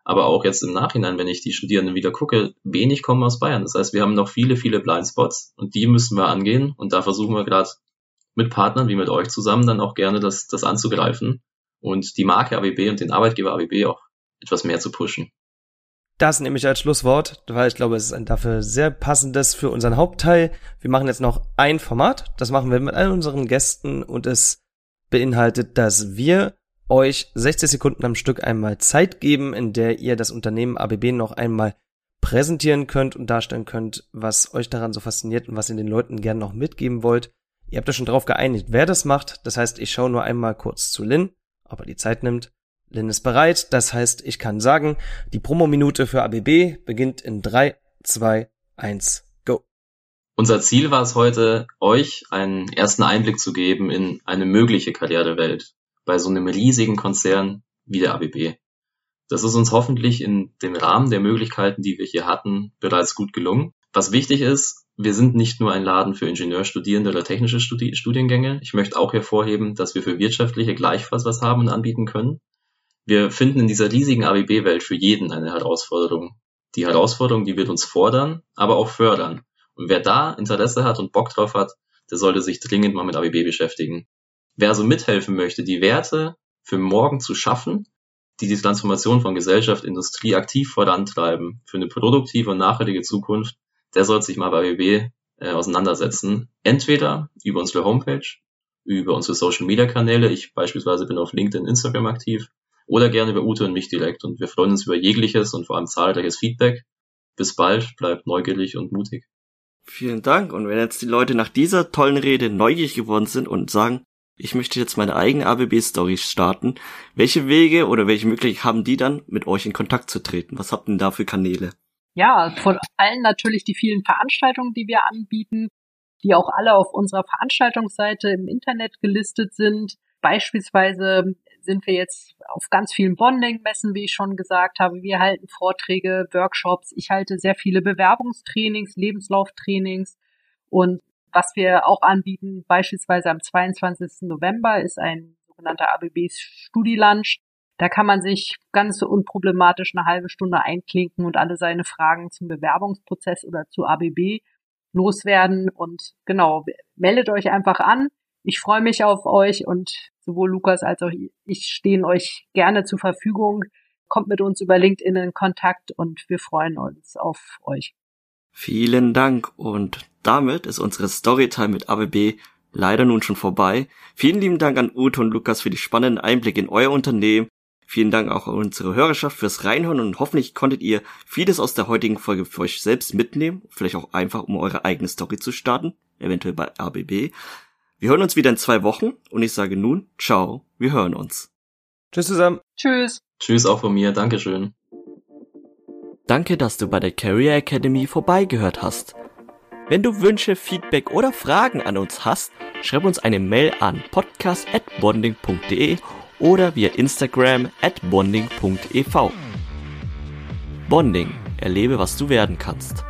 D: Aber auch jetzt im Nachhinein, wenn ich die Studierenden wieder gucke, wenig kommen aus Bayern. Das heißt, wir haben noch viele, viele Blindspots und die müssen wir angehen. Und da versuchen wir gerade mit Partnern wie mit euch zusammen dann auch gerne das, das anzugreifen und die Marke AWB und den Arbeitgeber AWB auch etwas mehr zu pushen.
B: Das nehme ich als Schlusswort, weil ich glaube, es ist ein dafür sehr passendes für unseren Hauptteil. Wir machen jetzt noch ein Format, das machen wir mit all unseren Gästen und es beinhaltet, dass wir euch 60 Sekunden am Stück einmal Zeit geben, in der ihr das Unternehmen ABB noch einmal präsentieren könnt und darstellen könnt, was euch daran so fasziniert und was ihr den Leuten gerne noch mitgeben wollt. Ihr habt euch schon drauf geeinigt, wer das macht. Das heißt, ich schaue nur einmal kurz zu Lin, ob die Zeit nimmt. Lin ist bereit. Das heißt, ich kann sagen, die Promominute für ABB beginnt in 3, 2, 1, go.
D: Unser Ziel war es heute, euch einen ersten Einblick zu geben in eine mögliche Karrierewelt bei so einem riesigen Konzern wie der ABB. Das ist uns hoffentlich in dem Rahmen der Möglichkeiten, die wir hier hatten, bereits gut gelungen. Was wichtig ist, wir sind nicht nur ein Laden für Ingenieurstudierende oder technische Studi Studiengänge. Ich möchte auch hervorheben, dass wir für wirtschaftliche gleichfalls was haben und anbieten können. Wir finden in dieser riesigen ABB-Welt für jeden eine Herausforderung. Die Herausforderung, die wird uns fordern, aber auch fördern. Und wer da Interesse hat und Bock drauf hat, der sollte sich dringend mal mit ABB beschäftigen. Wer also mithelfen möchte, die Werte für morgen zu schaffen, die die Transformation von Gesellschaft, Industrie aktiv vorantreiben für eine produktive und nachhaltige Zukunft, der sollte sich mal bei ABB äh, auseinandersetzen. Entweder über unsere Homepage, über unsere Social Media Kanäle. Ich beispielsweise bin auf LinkedIn, Instagram aktiv oder gerne über Ute und mich direkt. Und wir freuen uns über jegliches und vor allem zahlreiches Feedback. Bis bald, bleibt neugierig und mutig.
A: Vielen Dank. Und wenn jetzt die Leute nach dieser tollen Rede neugierig geworden sind und sagen, ich möchte jetzt meine eigene ABB-Story starten, welche Wege oder welche Möglichkeiten haben die dann, mit euch in Kontakt zu treten? Was habt ihr denn da für Kanäle?
C: Ja, von allen natürlich die vielen Veranstaltungen, die wir anbieten, die auch alle auf unserer Veranstaltungsseite im Internet gelistet sind. Beispielsweise sind wir jetzt auf ganz vielen Bonding-Messen, wie ich schon gesagt habe. Wir halten Vorträge, Workshops. Ich halte sehr viele Bewerbungstrainings, Lebenslauftrainings. Und was wir auch anbieten, beispielsweise am 22. November, ist ein sogenannter ABB Studi-Lunch. Da kann man sich ganz unproblematisch eine halbe Stunde einklinken und alle seine Fragen zum Bewerbungsprozess oder zu ABB loswerden. Und genau, meldet euch einfach an. Ich freue mich auf euch und sowohl Lukas als auch ich stehen euch gerne zur Verfügung. Kommt mit uns über LinkedIn in Kontakt und wir freuen uns auf euch.
A: Vielen Dank und damit ist unsere Storytime mit ABB leider nun schon vorbei. Vielen lieben Dank an Ute und Lukas für die spannenden Einblicke in euer Unternehmen. Vielen Dank auch an unsere Hörerschaft fürs Reinhören und hoffentlich konntet ihr vieles aus der heutigen Folge für euch selbst mitnehmen, vielleicht auch einfach, um eure eigene Story zu starten, eventuell bei ABB. Wir hören uns wieder in zwei Wochen und ich sage nun, ciao, wir hören uns.
B: Tschüss zusammen.
C: Tschüss.
D: Tschüss auch von mir, Dankeschön.
A: Danke, dass du bei der Career Academy vorbeigehört hast. Wenn du Wünsche, Feedback oder Fragen an uns hast, schreib uns eine Mail an podcast@bonding.de oder via Instagram at bonding.ev. Bonding, erlebe, was du werden kannst.